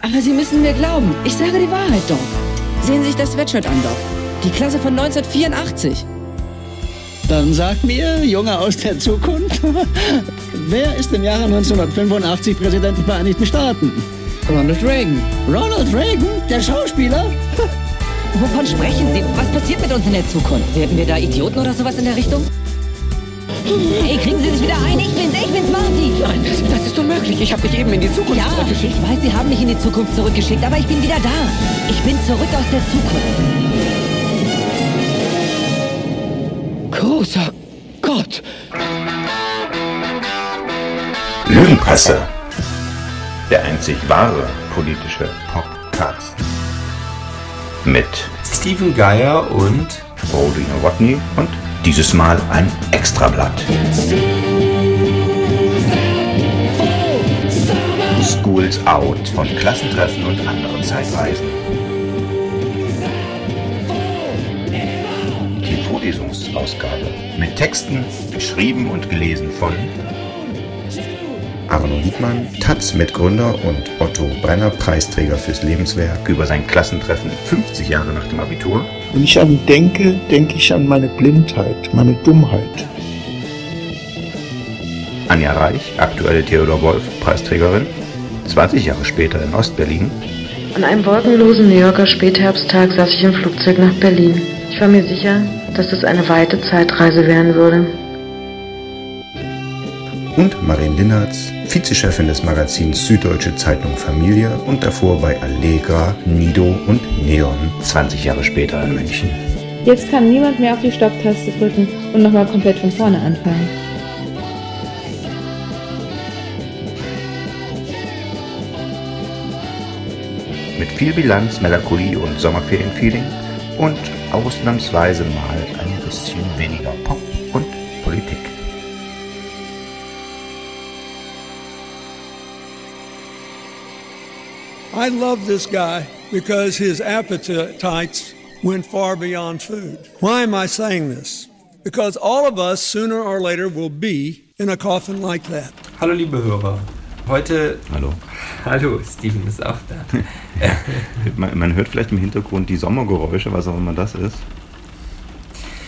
Aber Sie müssen mir glauben, ich sage die Wahrheit, Doc. Sehen Sie sich das Sweatshirt an, Doc. Die Klasse von 1984. Dann sagt mir, Junge aus der Zukunft, wer ist im Jahre 1985 Präsident der Vereinigten Staaten? Ronald Reagan. Ronald Reagan, der Schauspieler? Wovon sprechen Sie? Was passiert mit uns in der Zukunft? Werden wir da Idioten oder sowas in der Richtung? Hey, kriegen Sie sich wieder ein? Ich bin's, ich bin's, Marty. Nein, das, das ist unmöglich. Ich habe dich eben in die Zukunft Ja, zurückgeschickt. ich weiß, Sie haben mich in die Zukunft zurückgeschickt, aber ich bin wieder da. Ich bin zurück aus der Zukunft. Großer Gott. Lügenpresse. Der einzig wahre politische Podcast. Mit Stephen Geier und Rodi Nowotny und dieses Mal ein Extrablatt. Schools Out von Klassentreffen und anderen Zeitreisen. Die Vorlesungsausgabe mit Texten geschrieben und gelesen von Arno Liebmann, Taz-Mitgründer und Otto Brenner, Preisträger fürs Lebenswerk. über sein Klassentreffen 50 Jahre nach dem Abitur. Wenn ich an ihn denke, denke ich an meine Blindheit, meine Dummheit. Anja Reich, aktuelle Theodor Wolf Preisträgerin. 20 Jahre später in Ostberlin. An einem wolkenlosen New Yorker Spätherbsttag saß ich im Flugzeug nach Berlin. Ich war mir sicher, dass es eine weite Zeitreise werden würde. Und Marien Linnertz, Vizechefin des Magazins Süddeutsche Zeitung Familie und davor bei Allegra, Nido und Neon. 20 Jahre später in München. Jetzt kann niemand mehr auf die Stopptaste drücken und nochmal komplett von vorne anfangen. Mit viel Bilanz, Melancholie und Sommerferienfeeling und ausnahmsweise mal ein bisschen weniger Pop I love this guy because his appetites went far beyond food. Why am I saying this? Because all of us, sooner or later, will be in a coffin like that. Hallo liebe Hörer. Heute. Hallo. Hallo, Steven ist auch da. Man, man hört vielleicht im Hintergrund die Sommergeräusche, was auch immer das ist.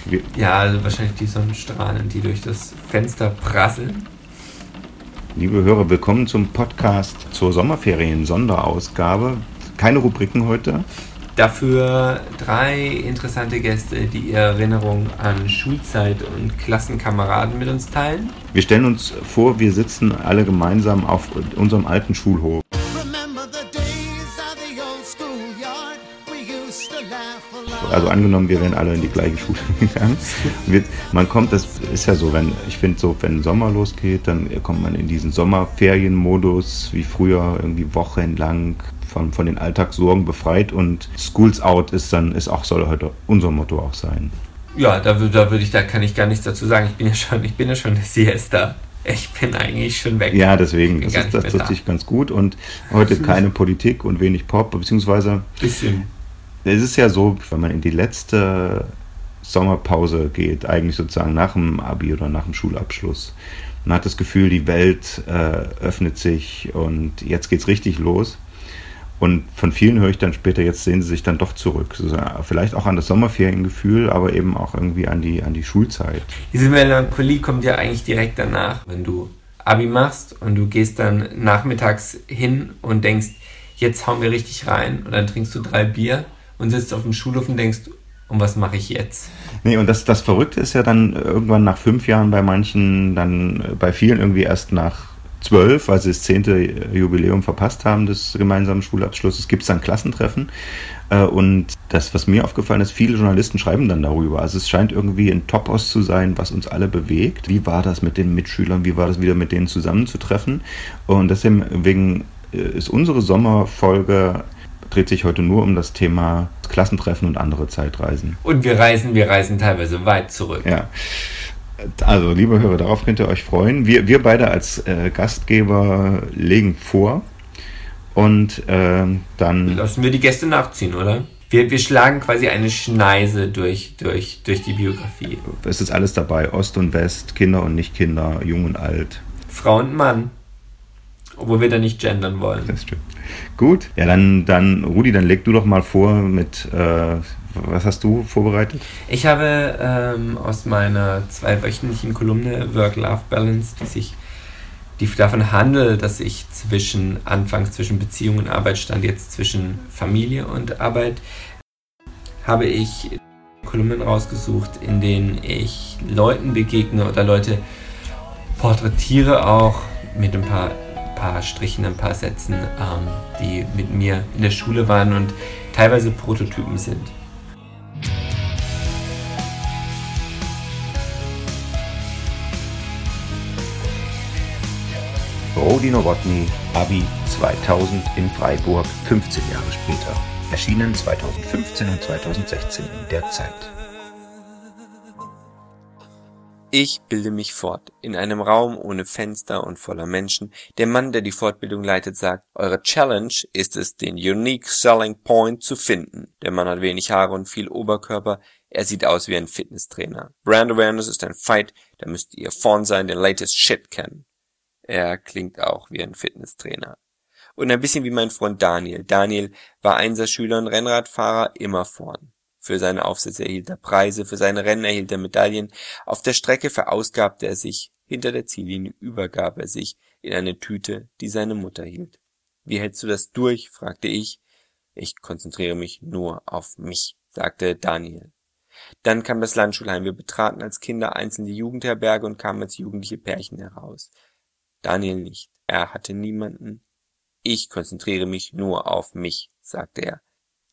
Wir, ja, also wahrscheinlich die Sonnenstrahlen, die durch das Fenster prasseln. Liebe Hörer, willkommen zum Podcast zur Sommerferien-Sonderausgabe. Keine Rubriken heute. Dafür drei interessante Gäste, die ihre Erinnerung an Schulzeit und Klassenkameraden mit uns teilen. Wir stellen uns vor, wir sitzen alle gemeinsam auf unserem alten Schulhof. Also angenommen, wir wären alle in die gleiche Schule gegangen. Wir, man kommt, das ist ja so, wenn ich finde so, wenn Sommer losgeht, dann kommt man in diesen Sommerferienmodus, wie früher irgendwie wochenlang von, von den Alltagssorgen befreit und Schools Out ist dann, ist auch, soll heute unser Motto auch sein. Ja, da, da würde ich, da kann ich gar nichts dazu sagen. Ich bin ja schon, ich bin ja schon eine Siesta. Ich bin eigentlich schon weg. Ja, deswegen, Ich bin das, ist, das tut da. sich ganz gut und heute keine Politik und wenig Pop, beziehungsweise Bisschen. Es ist ja so, wenn man in die letzte Sommerpause geht, eigentlich sozusagen nach dem Abi oder nach dem Schulabschluss, man hat das Gefühl, die Welt äh, öffnet sich und jetzt geht's richtig los. Und von vielen höre ich dann später, jetzt sehen sie sich dann doch zurück. Vielleicht auch an das Sommerferiengefühl, aber eben auch irgendwie an die, an die Schulzeit. Diese Melancholie kommt ja eigentlich direkt danach, wenn du Abi machst und du gehst dann nachmittags hin und denkst, jetzt hauen wir richtig rein und dann trinkst du drei Bier und sitzt auf dem Schulhof und denkst, und was mache ich jetzt? Nee, und das, das Verrückte ist ja dann irgendwann nach fünf Jahren bei manchen, dann äh, bei vielen irgendwie erst nach zwölf, weil sie das zehnte Jubiläum verpasst haben des gemeinsamen Schulabschlusses, gibt es dann Klassentreffen. Äh, Und das, was mir aufgefallen ist, viele Journalisten schreiben dann darüber. Also es scheint irgendwie ein Topos zu sein, was uns alle bewegt. Wie war das mit den Mitschülern? Wie war das wieder mit denen zusammenzutreffen? Und deswegen äh, ist unsere Sommerfolge dreht sich heute nur um das Thema Klassentreffen und andere Zeitreisen. Und wir reisen, wir reisen teilweise weit zurück. Ja. Also, liebe Hörer, darauf könnt ihr euch freuen. Wir, wir beide als äh, Gastgeber legen vor und ähm, dann. Lassen wir die Gäste nachziehen, oder? Wir, wir schlagen quasi eine Schneise durch, durch, durch die Biografie. Es ist alles dabei: Ost und West, Kinder und Nicht-Kinder, Jung und Alt. Frau und Mann. Obwohl wir da nicht gendern wollen. Das stimmt. Gut, ja, dann, dann Rudi, dann leg du doch mal vor mit, äh, was hast du vorbereitet? Ich habe ähm, aus meiner zweiwöchentlichen Kolumne Work-Life-Balance, die sich die davon handelt, dass ich zwischen anfangs zwischen Beziehung und Arbeit stand, jetzt zwischen Familie und Arbeit, habe ich Kolumnen rausgesucht, in denen ich Leuten begegne oder Leute porträtiere auch mit ein paar, paar Strichen, ein paar Sätzen, ähm, die mit mir in der Schule waren und teilweise Prototypen sind. Rodi Nowotny, Abi 2000 in Freiburg, 15 Jahre später. Erschienen 2015 und 2016 in der Zeit. Ich bilde mich fort. In einem Raum ohne Fenster und voller Menschen. Der Mann, der die Fortbildung leitet, sagt, eure Challenge ist es, den Unique Selling Point zu finden. Der Mann hat wenig Haare und viel Oberkörper. Er sieht aus wie ein Fitnesstrainer. Brand Awareness ist ein Fight, da müsst ihr vorn sein, den latest Shit kennen. Er klingt auch wie ein Fitnesstrainer. Und ein bisschen wie mein Freund Daniel. Daniel war Einserschüler und Rennradfahrer immer vorn. Für seine Aufsätze erhielt er Preise, für seine Rennen erhielt er Medaillen. Auf der Strecke verausgabte er sich, hinter der Ziellinie übergab er sich in eine Tüte, die seine Mutter hielt. Wie hältst du das durch? fragte ich. Ich konzentriere mich nur auf mich, sagte Daniel. Dann kam das Landschulheim. Wir betraten als Kinder einzeln die Jugendherberge und kamen als jugendliche Pärchen heraus. Daniel nicht. Er hatte niemanden. Ich konzentriere mich nur auf mich, sagte er.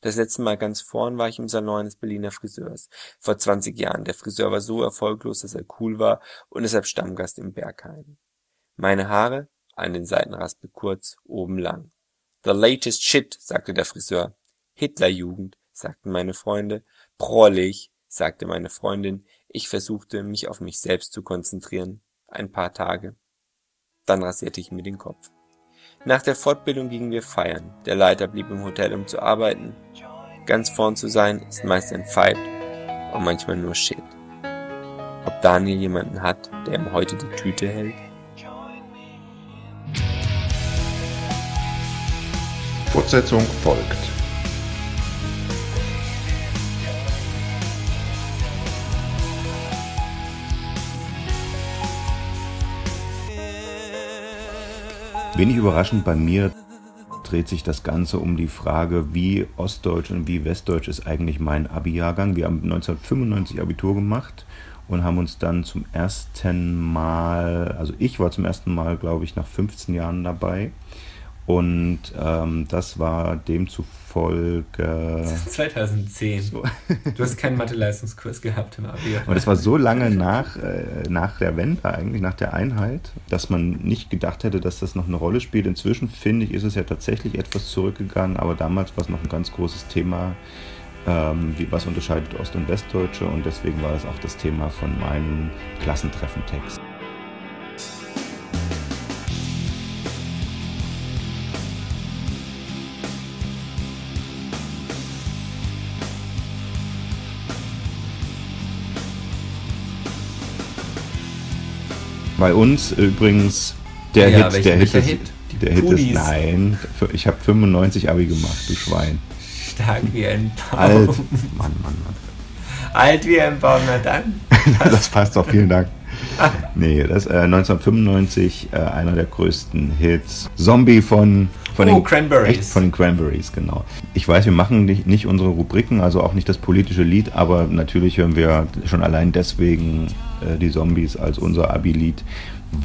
Das letzte Mal ganz vorn war ich im Salon eines Berliner Friseurs. Vor 20 Jahren. Der Friseur war so erfolglos, dass er cool war und deshalb Stammgast im Berghain. Meine Haare, an den Seitenraspel kurz, oben lang. The latest shit, sagte der Friseur. Hitlerjugend, sagten meine Freunde. Prollig, sagte meine Freundin. Ich versuchte, mich auf mich selbst zu konzentrieren. Ein paar Tage. Dann rasierte ich mir den Kopf. Nach der Fortbildung gingen wir feiern. Der Leiter blieb im Hotel, um zu arbeiten. Ganz vorn zu sein, ist meist ein Fight und manchmal nur Shit. Ob Daniel jemanden hat, der ihm heute die Tüte hält? Fortsetzung folgt. Wenig überraschend bei mir dreht sich das Ganze um die Frage, wie ostdeutsch und wie westdeutsch ist eigentlich mein Abi-Jahrgang. Wir haben 1995 Abitur gemacht und haben uns dann zum ersten Mal, also ich war zum ersten Mal, glaube ich, nach 15 Jahren dabei. Und ähm, das war demzufolge. Das ist 2010. So. Du hast keinen Mathe-Leistungskurs gehabt im Abi. Und das war so lange nach, äh, nach der Wende, eigentlich nach der Einheit, dass man nicht gedacht hätte, dass das noch eine Rolle spielt. Inzwischen finde ich, ist es ja tatsächlich etwas zurückgegangen, aber damals war es noch ein ganz großes Thema. Ähm, wie, was unterscheidet Ost- und Westdeutsche? Und deswegen war das auch das Thema von meinem Klassentreffentext. Bei uns übrigens der Ja, Hit, der Hit, ist, Hit? Der Hit ist, nein, ich habe 95 Abi gemacht, du Schwein. Stark wie ein Baum. Alt, Mann, Mann, Mann. Alt wie ein Baum, na dann. das passt doch, vielen Dank. Nee, das äh, 1995 äh, einer der größten Hits. Zombie von von Oh, den Cranberries. Echt, von den Cranberries, genau. Ich weiß, wir machen nicht, nicht unsere Rubriken, also auch nicht das politische Lied, aber natürlich hören wir schon allein deswegen äh, die Zombies als unser Abi-Lied,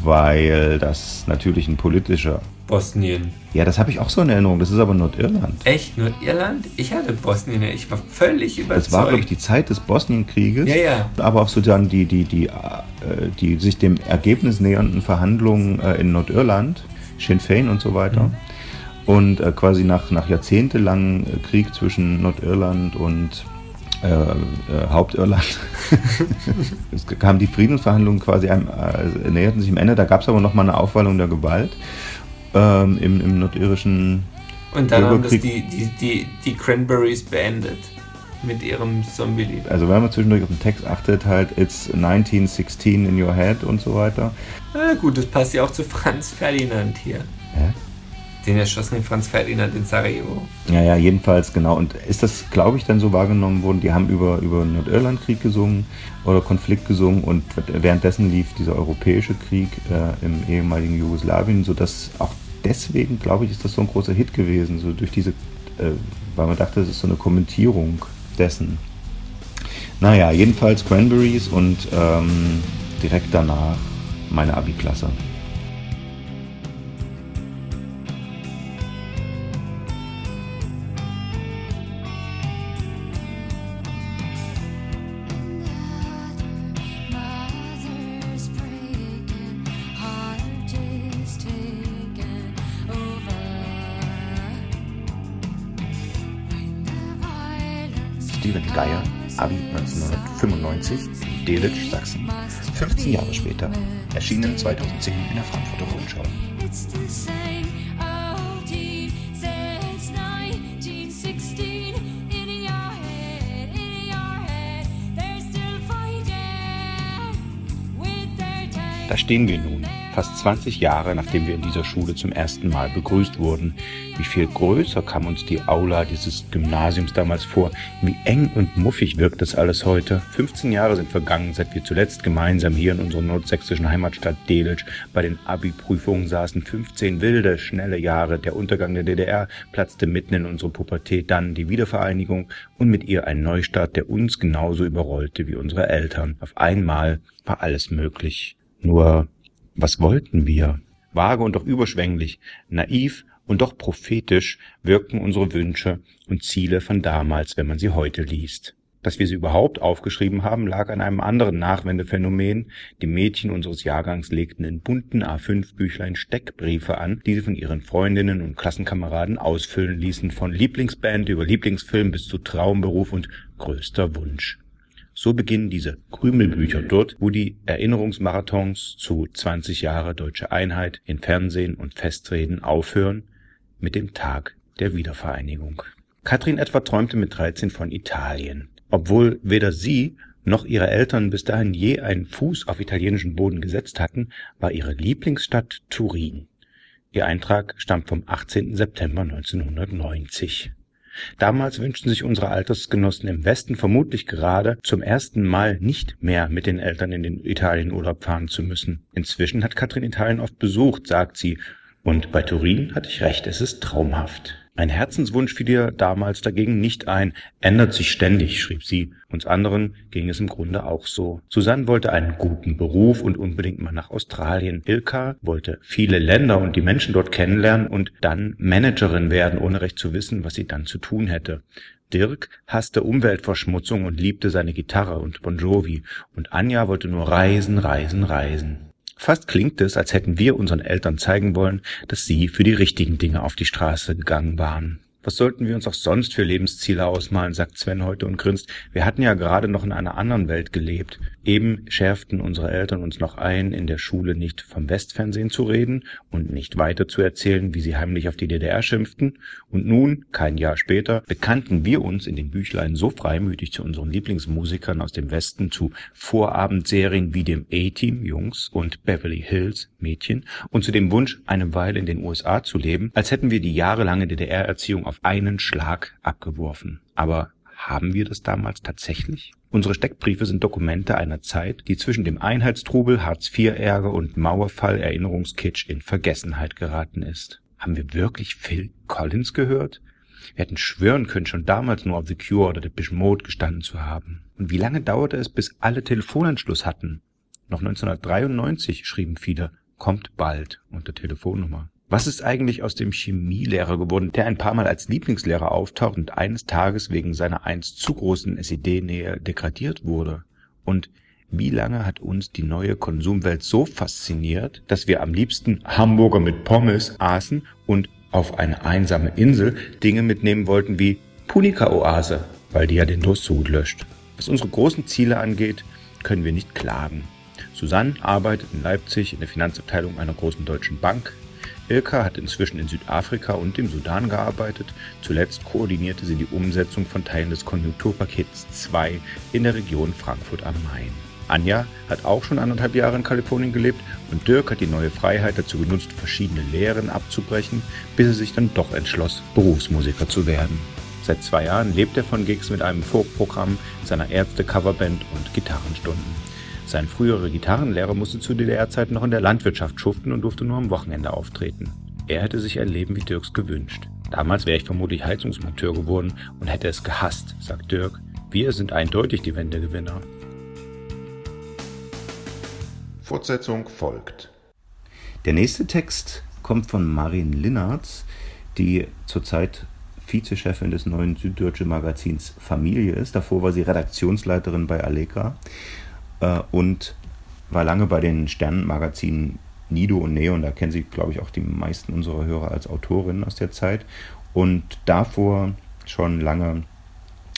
weil das natürlich ein politischer. Bosnien. Ja, das habe ich auch so in Erinnerung. Das ist aber Nordirland. Echt? Nordirland? Ich hatte Bosnien. Ich war völlig überzeugt. Das war, glaube ich, die Zeit des Bosnienkrieges. Ja, ja. Aber auch sozusagen die, die, die, äh, die sich dem Ergebnis nähernden Verhandlungen äh, in Nordirland, Sinn Fein und so weiter. Mhm. Und äh, quasi nach, nach jahrzehntelangen äh, Krieg zwischen Nordirland und äh, äh, Hauptirland es kamen die Friedensverhandlungen quasi einem, äh, näherten sich am Ende. Da gab es aber noch mal eine Aufwallung der Gewalt ähm, im, im nordirischen Und dann haben das die, die, die, die Cranberries beendet. Mit ihrem Zombie-Lied. Also wenn man zwischendurch auf den Text achtet, halt It's 1916 in your head und so weiter. Na gut, das passt ja auch zu Franz Ferdinand hier. Hä? Den erschossenen Franz Ferdinand in Sarajevo. Ja, ja, jedenfalls, genau. Und ist das, glaube ich, dann so wahrgenommen worden, die haben über, über Nordirlandkrieg gesungen oder Konflikt gesungen und währenddessen lief dieser europäische Krieg äh, im ehemaligen Jugoslawien, sodass auch deswegen, glaube ich, ist das so ein großer Hit gewesen, so durch diese, äh, weil man dachte, das ist so eine Kommentierung dessen. Naja, jedenfalls Cranberries und ähm, direkt danach meine Abi-Klasse. Delitzsch, Sachsen. 15 Jahre später, erschienen 2010 in der Frankfurter Rundschau. Da stehen wir nun, fast 20 Jahre nachdem wir in dieser Schule zum ersten Mal begrüßt wurden. Wie viel größer kam uns die Aula dieses Gymnasiums damals vor? Wie eng und muffig wirkt das alles heute? 15 Jahre sind vergangen, seit wir zuletzt gemeinsam hier in unserer nordsächsischen Heimatstadt Delitzsch bei den Abi-Prüfungen saßen. 15 wilde, schnelle Jahre. Der Untergang der DDR platzte mitten in unsere Pubertät, dann die Wiedervereinigung und mit ihr ein Neustart, der uns genauso überrollte wie unsere Eltern. Auf einmal war alles möglich. Nur, was wollten wir? Vage und doch überschwänglich, naiv und doch prophetisch wirkten unsere Wünsche und Ziele von damals, wenn man sie heute liest. Dass wir sie überhaupt aufgeschrieben haben, lag an einem anderen Nachwendephänomen. Die Mädchen unseres Jahrgangs legten in bunten A5-Büchlein Steckbriefe an, die sie von ihren Freundinnen und Klassenkameraden ausfüllen ließen, von Lieblingsband über Lieblingsfilm bis zu Traumberuf und größter Wunsch. So beginnen diese Krümelbücher dort, wo die Erinnerungsmarathons zu 20 Jahre deutsche Einheit in Fernsehen und Festreden aufhören mit dem Tag der Wiedervereinigung. Katrin etwa träumte mit 13 von Italien. Obwohl weder sie noch ihre Eltern bis dahin je einen Fuß auf italienischen Boden gesetzt hatten, war ihre Lieblingsstadt Turin. Ihr Eintrag stammt vom 18. September 1990. Damals wünschten sich unsere Altersgenossen im Westen vermutlich gerade zum ersten Mal nicht mehr mit den Eltern in den Italienurlaub fahren zu müssen. Inzwischen hat Katrin Italien oft besucht, sagt sie, und bei Turin hatte ich recht, es ist traumhaft. Ein Herzenswunsch fiel ihr damals dagegen nicht ein, ändert sich ständig, schrieb sie. Uns anderen ging es im Grunde auch so. Susanne wollte einen guten Beruf und unbedingt mal nach Australien. Ilka wollte viele Länder und die Menschen dort kennenlernen und dann Managerin werden, ohne recht zu wissen, was sie dann zu tun hätte. Dirk hasste Umweltverschmutzung und liebte seine Gitarre und Bon Jovi. Und Anja wollte nur reisen, reisen, reisen. Fast klingt es, als hätten wir unseren Eltern zeigen wollen, dass sie für die richtigen Dinge auf die Straße gegangen waren. Was sollten wir uns auch sonst für Lebensziele ausmalen, sagt Sven heute und grinst. Wir hatten ja gerade noch in einer anderen Welt gelebt. Eben schärften unsere Eltern uns noch ein, in der Schule nicht vom Westfernsehen zu reden und nicht weiter zu erzählen, wie sie heimlich auf die DDR schimpften. Und nun, kein Jahr später, bekannten wir uns in den Büchlein so freimütig zu unseren Lieblingsmusikern aus dem Westen, zu Vorabendserien wie dem A-Team Jungs und Beverly Hills Mädchen und zu dem Wunsch, eine Weile in den USA zu leben, als hätten wir die jahrelange DDR-Erziehung auf einen Schlag abgeworfen. Aber haben wir das damals tatsächlich? Unsere Steckbriefe sind Dokumente einer Zeit, die zwischen dem Einheitstrubel, Hartz-IV-Ärger und Mauerfall-Erinnerungskitsch in Vergessenheit geraten ist. Haben wir wirklich Phil Collins gehört? Wir hätten schwören können, schon damals nur auf The Cure oder Depeche Mode gestanden zu haben. Und wie lange dauerte es, bis alle Telefonanschluss hatten? Noch 1993 schrieben viele, kommt bald unter Telefonnummer. Was ist eigentlich aus dem Chemielehrer geworden, der ein paar Mal als Lieblingslehrer auftaucht und eines Tages wegen seiner einst zu großen SED-Nähe degradiert wurde? Und wie lange hat uns die neue Konsumwelt so fasziniert, dass wir am liebsten Hamburger mit Pommes aßen und auf eine einsame Insel Dinge mitnehmen wollten wie Punika-Oase, weil die ja den Durst so gut löscht. Was unsere großen Ziele angeht, können wir nicht klagen. Susanne arbeitet in Leipzig in der Finanzabteilung einer großen deutschen Bank. Ilka hat inzwischen in Südafrika und dem Sudan gearbeitet. Zuletzt koordinierte sie die Umsetzung von Teilen des Konjunkturpakets 2 in der Region Frankfurt am Main. Anja hat auch schon anderthalb Jahre in Kalifornien gelebt und Dirk hat die neue Freiheit dazu genutzt, verschiedene Lehren abzubrechen, bis er sich dann doch entschloss, Berufsmusiker zu werden. Seit zwei Jahren lebt er von Gigs mit einem Folkprogramm, seiner Ärzte-Coverband und Gitarrenstunden. Sein früherer Gitarrenlehrer musste zu DDR-Zeiten noch in der Landwirtschaft schuften und durfte nur am Wochenende auftreten. Er hätte sich ein Leben wie Dirks gewünscht. Damals wäre ich vermutlich Heizungsmonteur geworden und hätte es gehasst, sagt Dirk. Wir sind eindeutig die Wendegewinner. Fortsetzung folgt. Der nächste Text kommt von Marin Linnertz, die zurzeit Vizechefin des neuen süddeutschen Magazins Familie ist. Davor war sie Redaktionsleiterin bei Allegra äh, und war lange bei den Sternenmagazinen Nido und Neon. Da kennen Sie, glaube ich, auch die meisten unserer Hörer als Autorin aus der Zeit. Und davor schon lange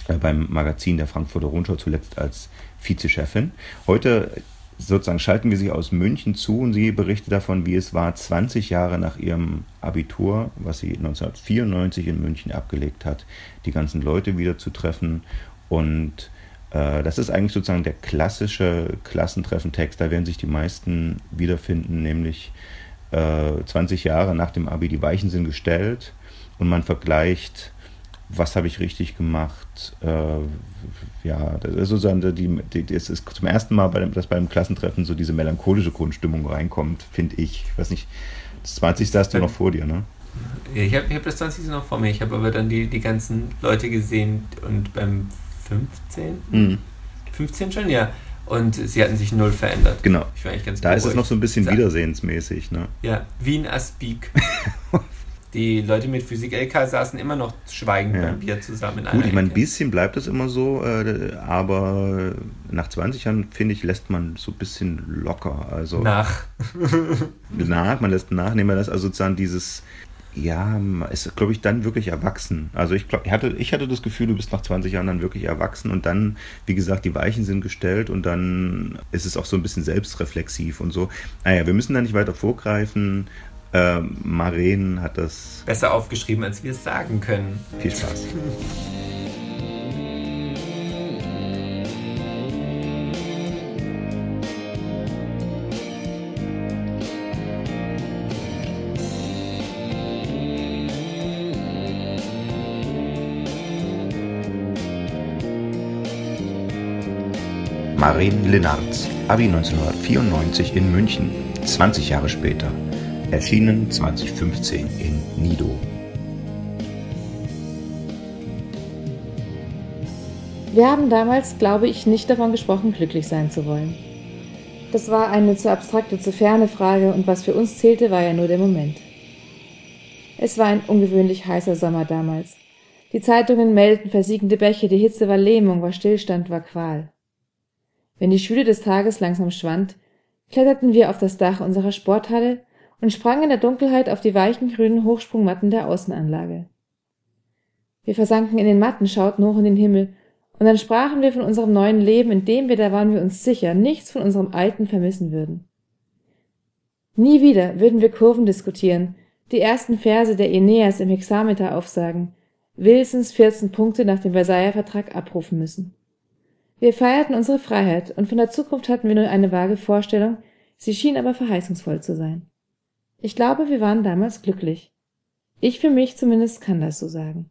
äh, beim Magazin der Frankfurter Rundschau, zuletzt als Vizechefin. Heute sozusagen schalten wir sie aus München zu und sie berichtet davon, wie es war, 20 Jahre nach ihrem Abitur, was sie 1994 in München abgelegt hat, die ganzen Leute wieder zu treffen. Und das ist eigentlich sozusagen der klassische Klassentreffentext, da werden sich die meisten wiederfinden, nämlich äh, 20 Jahre nach dem Abi, die Weichen sind gestellt und man vergleicht was habe ich richtig gemacht. Äh, ja, das ist sozusagen die, die, das ist zum ersten Mal, bei dem, dass beim Klassentreffen so diese melancholische Grundstimmung reinkommt, finde ich. Ich weiß nicht, das 20. hast du noch vor dir, ne? Ich habe hab das 20. noch vor mir. Ich habe aber dann die, die ganzen Leute gesehen und beim 15. Mhm. 15 schon, ja. Und sie hatten sich null verändert. Genau. Ich war eigentlich ganz Da beruhigt. ist es noch so ein bisschen wiedersehensmäßig, ne? Ja, Wien Aspik. die Leute mit Physik-LK saßen immer noch schweigend ja. beim Bier zusammen. Gut, ich meine, ein bisschen bleibt es immer so, äh, aber nach 20 Jahren, finde ich, lässt man so ein bisschen locker. Also nach. nach, man lässt nach, nehmen wir das, also sozusagen dieses, ja, ist, glaube ich, dann wirklich erwachsen. Also ich, glaub, ich, hatte, ich hatte das Gefühl, du bist nach 20 Jahren dann wirklich erwachsen und dann, wie gesagt, die Weichen sind gestellt und dann ist es auch so ein bisschen selbstreflexiv und so. Naja, wir müssen da nicht weiter vorgreifen. Äh, Maren hat das besser aufgeschrieben, als wir es sagen können. Viel Spaß. Maren Linnartz, Abi 1994 in München, 20 Jahre später erschienen 2015 in Nido. Wir haben damals, glaube ich, nicht davon gesprochen, glücklich sein zu wollen. Das war eine zu abstrakte, zu ferne Frage und was für uns zählte, war ja nur der Moment. Es war ein ungewöhnlich heißer Sommer damals. Die Zeitungen meldeten versiegende Bäche, die Hitze war Lähmung, war Stillstand, war Qual. Wenn die Schwüle des Tages langsam schwand, kletterten wir auf das Dach unserer Sporthalle und sprang in der Dunkelheit auf die weichen grünen Hochsprungmatten der Außenanlage. Wir versanken in den Matten, schauten hoch in den Himmel, und dann sprachen wir von unserem neuen Leben, in dem wir, da waren wir uns sicher, nichts von unserem alten vermissen würden. Nie wieder würden wir Kurven diskutieren, die ersten Verse der Aeneas im Hexameter aufsagen, Wilsons 14 Punkte nach dem Versailler Vertrag abrufen müssen. Wir feierten unsere Freiheit, und von der Zukunft hatten wir nur eine vage Vorstellung, sie schien aber verheißungsvoll zu sein. Ich glaube, wir waren damals glücklich. Ich für mich zumindest kann das so sagen.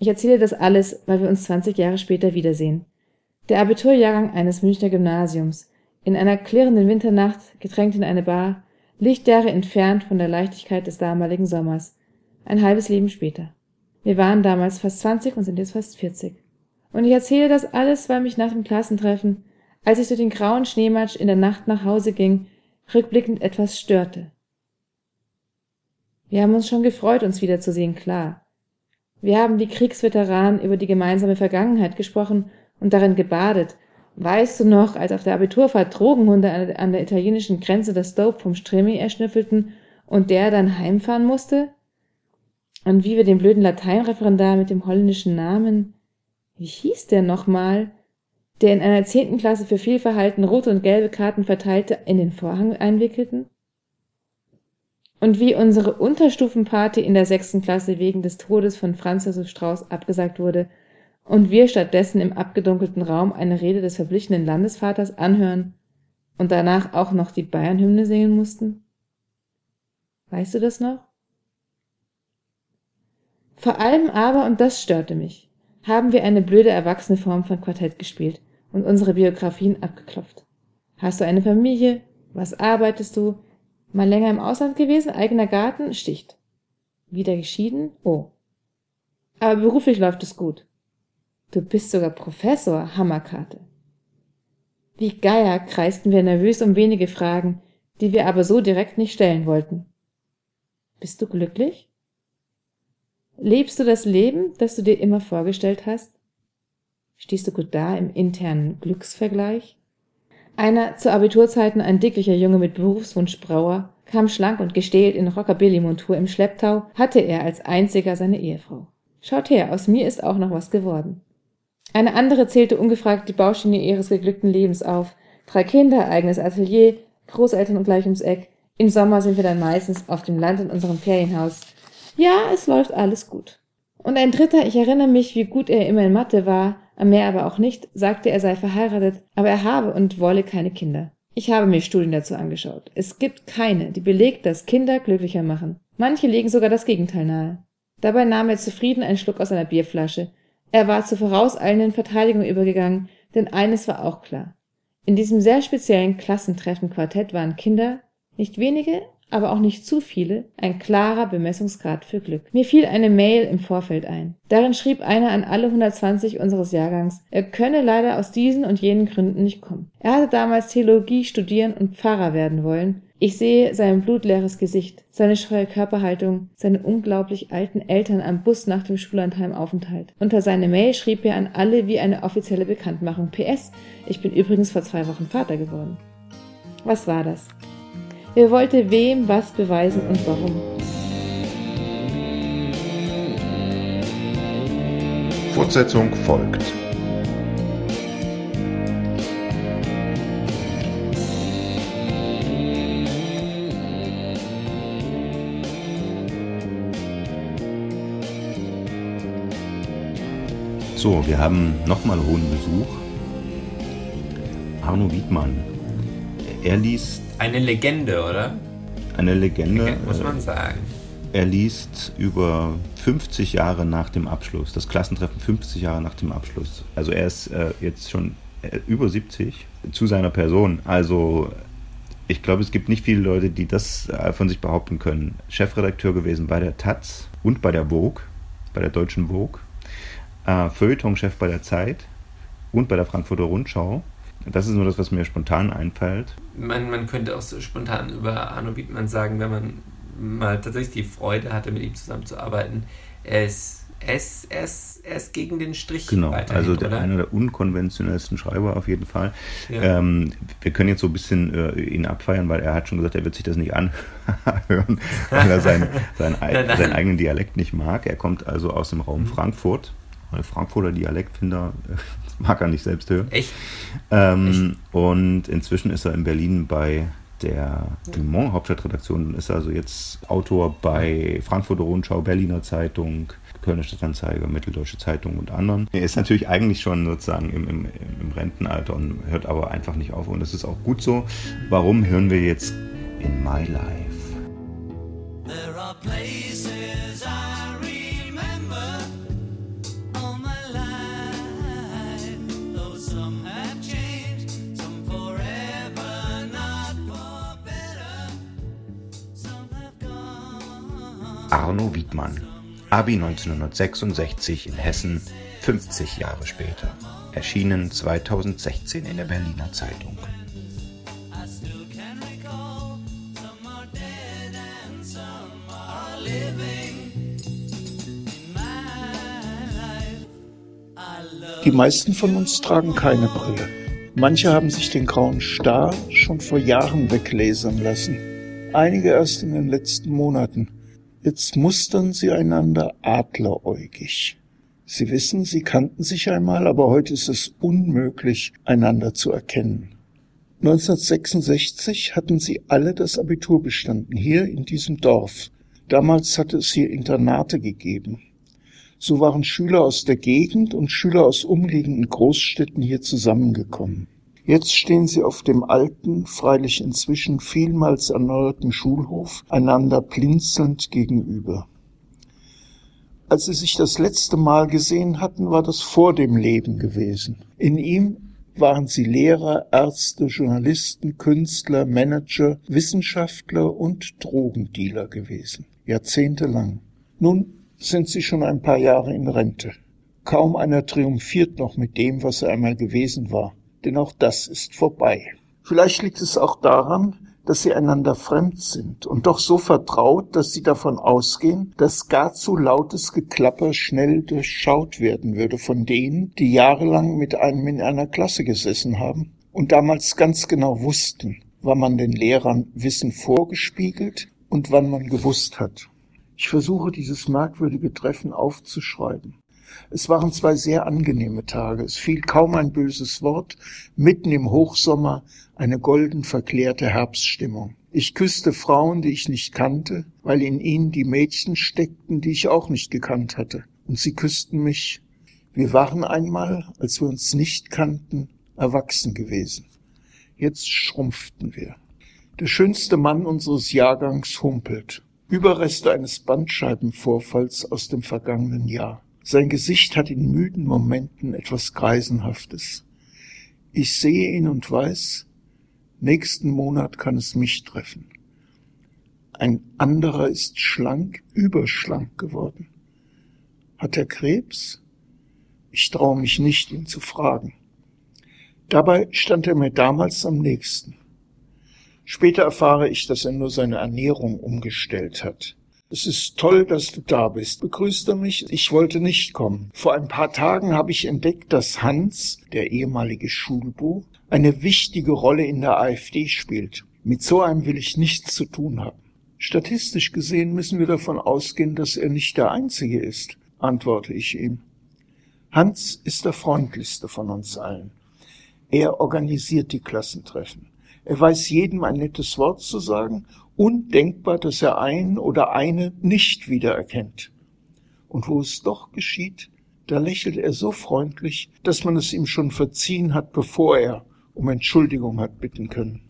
Ich erzähle das alles, weil wir uns 20 Jahre später wiedersehen. Der Abiturjahrgang eines Münchner Gymnasiums, in einer klirrenden Winternacht, getränkt in eine Bar, Lichtjahre entfernt von der Leichtigkeit des damaligen Sommers. Ein halbes Leben später. Wir waren damals fast 20 und sind jetzt fast 40. Und ich erzähle das alles, weil mich nach dem Klassentreffen, als ich durch den grauen Schneematsch in der Nacht nach Hause ging, rückblickend etwas störte. Wir haben uns schon gefreut, uns wiederzusehen, klar. Wir haben wie Kriegsveteranen über die gemeinsame Vergangenheit gesprochen und darin gebadet. Weißt du noch, als auf der Abiturfahrt Drogenhunde an der italienischen Grenze das Dope vom Stremi erschnüffelten und der dann heimfahren musste? Und wie wir den blöden Lateinreferendar mit dem holländischen Namen, wie hieß der nochmal, der in einer zehnten Klasse für Fehlverhalten rote und gelbe Karten verteilte, in den Vorhang einwickelten? Und wie unsere Unterstufenparty in der sechsten Klasse wegen des Todes von Franz Josef Strauß abgesagt wurde und wir stattdessen im abgedunkelten Raum eine Rede des verblichenen Landesvaters anhören und danach auch noch die Bayernhymne singen mussten? Weißt du das noch? Vor allem aber, und das störte mich, haben wir eine blöde erwachsene Form von Quartett gespielt und unsere Biografien abgeklopft. Hast du eine Familie? Was arbeitest du? Mal länger im Ausland gewesen? Eigener Garten? Sticht. Wieder geschieden? Oh. Aber beruflich läuft es gut. Du bist sogar Professor, Hammerkarte. Wie Geier kreisten wir nervös um wenige Fragen, die wir aber so direkt nicht stellen wollten. Bist du glücklich? Lebst du das Leben, das du dir immer vorgestellt hast? Stehst du gut da im internen Glücksvergleich? Einer zu Abiturzeiten ein dicklicher Junge mit Berufswunsch Brauer kam schlank und gestählt in Rockabilly-Montur im Schlepptau, hatte er als einziger seine Ehefrau. Schaut her, aus mir ist auch noch was geworden. Eine andere zählte ungefragt die Bauschiene ihres geglückten Lebens auf. Drei Kinder, eigenes Atelier, Großeltern und gleich ums Eck. Im Sommer sind wir dann meistens auf dem Land in unserem Ferienhaus. Ja, es läuft alles gut. Und ein dritter, ich erinnere mich, wie gut er immer in Mathe war, am Meer aber auch nicht, sagte, er sei verheiratet, aber er habe und wolle keine Kinder. Ich habe mir Studien dazu angeschaut. Es gibt keine, die belegt, dass Kinder glücklicher machen. Manche legen sogar das Gegenteil nahe. Dabei nahm er zufrieden einen Schluck aus einer Bierflasche, er war zur vorauseilenden Verteidigung übergegangen, denn eines war auch klar. In diesem sehr speziellen Klassentreffen-Quartett waren Kinder, nicht wenige, aber auch nicht zu viele, ein klarer Bemessungsgrad für Glück. Mir fiel eine Mail im Vorfeld ein. Darin schrieb einer an alle 120 unseres Jahrgangs, er könne leider aus diesen und jenen Gründen nicht kommen. Er hatte damals Theologie studieren und Pfarrer werden wollen, ich sehe sein blutleeres Gesicht, seine scheue Körperhaltung, seine unglaublich alten Eltern am Bus nach dem Schullandheimaufenthalt. Unter seine Mail schrieb er an alle wie eine offizielle Bekanntmachung. PS, ich bin übrigens vor zwei Wochen Vater geworden. Was war das? Er wollte wem was beweisen und warum. Fortsetzung folgt. So, wir haben nochmal hohen Besuch. Arno Wiedmann. Er liest. Eine Legende, oder? Eine Legende. Muss man sagen. Er liest über 50 Jahre nach dem Abschluss, das Klassentreffen 50 Jahre nach dem Abschluss. Also er ist äh, jetzt schon äh, über 70 zu seiner Person. Also ich glaube, es gibt nicht viele Leute, die das äh, von sich behaupten können. Chefredakteur gewesen bei der Taz und bei der Vogue, bei der deutschen Vogue äh, Feuilleton-Chef bei der Zeit und bei der Frankfurter Rundschau. Das ist nur das, was mir spontan einfällt. Man, man könnte auch so spontan über Arno Wiedmann sagen, wenn man mal tatsächlich die Freude hatte, mit ihm zusammenzuarbeiten. Er ist, er ist gegen den Strich. Genau, also der, einer der unkonventionellsten Schreiber auf jeden Fall. Ja. Ähm, wir können jetzt so ein bisschen äh, ihn abfeiern, weil er hat schon gesagt, er wird sich das nicht anhören, weil er seinen, seinen, seinen eigenen Dialekt nicht mag. Er kommt also aus dem Raum mhm. Frankfurt weil Frankfurter Dialektfinder mag er nicht selbst hören. Echt? Ähm, Echt? Und inzwischen ist er in Berlin bei der Dumont Hauptstadtredaktion, ist also jetzt Autor bei Frankfurter Rundschau, Berliner Zeitung, Kölner Stadtanzeiger, Mitteldeutsche Zeitung und anderen. Er ist natürlich eigentlich schon sozusagen im, im, im Rentenalter und hört aber einfach nicht auf. Und das ist auch gut so. Warum hören wir jetzt in My Life? There are places Arno Wiedmann. Abi 1966 in Hessen, 50 Jahre später. Erschienen 2016 in der Berliner Zeitung. Die meisten von uns tragen keine Brille. Manche haben sich den grauen Star schon vor Jahren weglasern lassen. Einige erst in den letzten Monaten. Jetzt mustern sie einander adleräugig. Sie wissen, sie kannten sich einmal, aber heute ist es unmöglich, einander zu erkennen. 1966 hatten sie alle das Abitur bestanden, hier in diesem Dorf. Damals hatte es hier Internate gegeben. So waren Schüler aus der Gegend und Schüler aus umliegenden Großstädten hier zusammengekommen. Jetzt stehen sie auf dem alten, freilich inzwischen vielmals erneuerten Schulhof einander blinzelnd gegenüber. Als sie sich das letzte Mal gesehen hatten, war das vor dem Leben gewesen. In ihm waren sie Lehrer, Ärzte, Journalisten, Künstler, Manager, Wissenschaftler und Drogendealer gewesen. Jahrzehntelang. Nun sind sie schon ein paar Jahre in Rente. Kaum einer triumphiert noch mit dem, was er einmal gewesen war, denn auch das ist vorbei. Vielleicht liegt es auch daran, dass sie einander fremd sind und doch so vertraut, dass sie davon ausgehen, dass gar zu lautes Geklapper schnell durchschaut werden würde von denen, die jahrelang mit einem in einer Klasse gesessen haben und damals ganz genau wussten, wann man den Lehrern Wissen vorgespiegelt und wann man gewusst hat. Ich versuche dieses merkwürdige Treffen aufzuschreiben. Es waren zwei sehr angenehme Tage. Es fiel kaum ein böses Wort. Mitten im Hochsommer eine golden verklärte Herbststimmung. Ich küsste Frauen, die ich nicht kannte, weil in ihnen die Mädchen steckten, die ich auch nicht gekannt hatte. Und sie küssten mich. Wir waren einmal, als wir uns nicht kannten, erwachsen gewesen. Jetzt schrumpften wir. Der schönste Mann unseres Jahrgangs humpelt. Überreste eines Bandscheibenvorfalls aus dem vergangenen Jahr. Sein Gesicht hat in müden Momenten etwas Greisenhaftes. Ich sehe ihn und weiß, nächsten Monat kann es mich treffen. Ein anderer ist schlank, überschlank geworden. Hat er Krebs? Ich traue mich nicht, ihn zu fragen. Dabei stand er mir damals am nächsten. Später erfahre ich, dass er nur seine Ernährung umgestellt hat. Es ist toll, dass du da bist. Begrüßt er mich? Ich wollte nicht kommen. Vor ein paar Tagen habe ich entdeckt, dass Hans, der ehemalige Schulbuch, eine wichtige Rolle in der AfD spielt. Mit so einem will ich nichts zu tun haben. Statistisch gesehen müssen wir davon ausgehen, dass er nicht der Einzige ist, antworte ich ihm. Hans ist der freundlichste von uns allen. Er organisiert die Klassentreffen. Er weiß jedem ein nettes Wort zu sagen. Undenkbar, dass er einen oder eine nicht wiedererkennt. Und wo es doch geschieht, da lächelt er so freundlich, dass man es ihm schon verziehen hat, bevor er um Entschuldigung hat bitten können.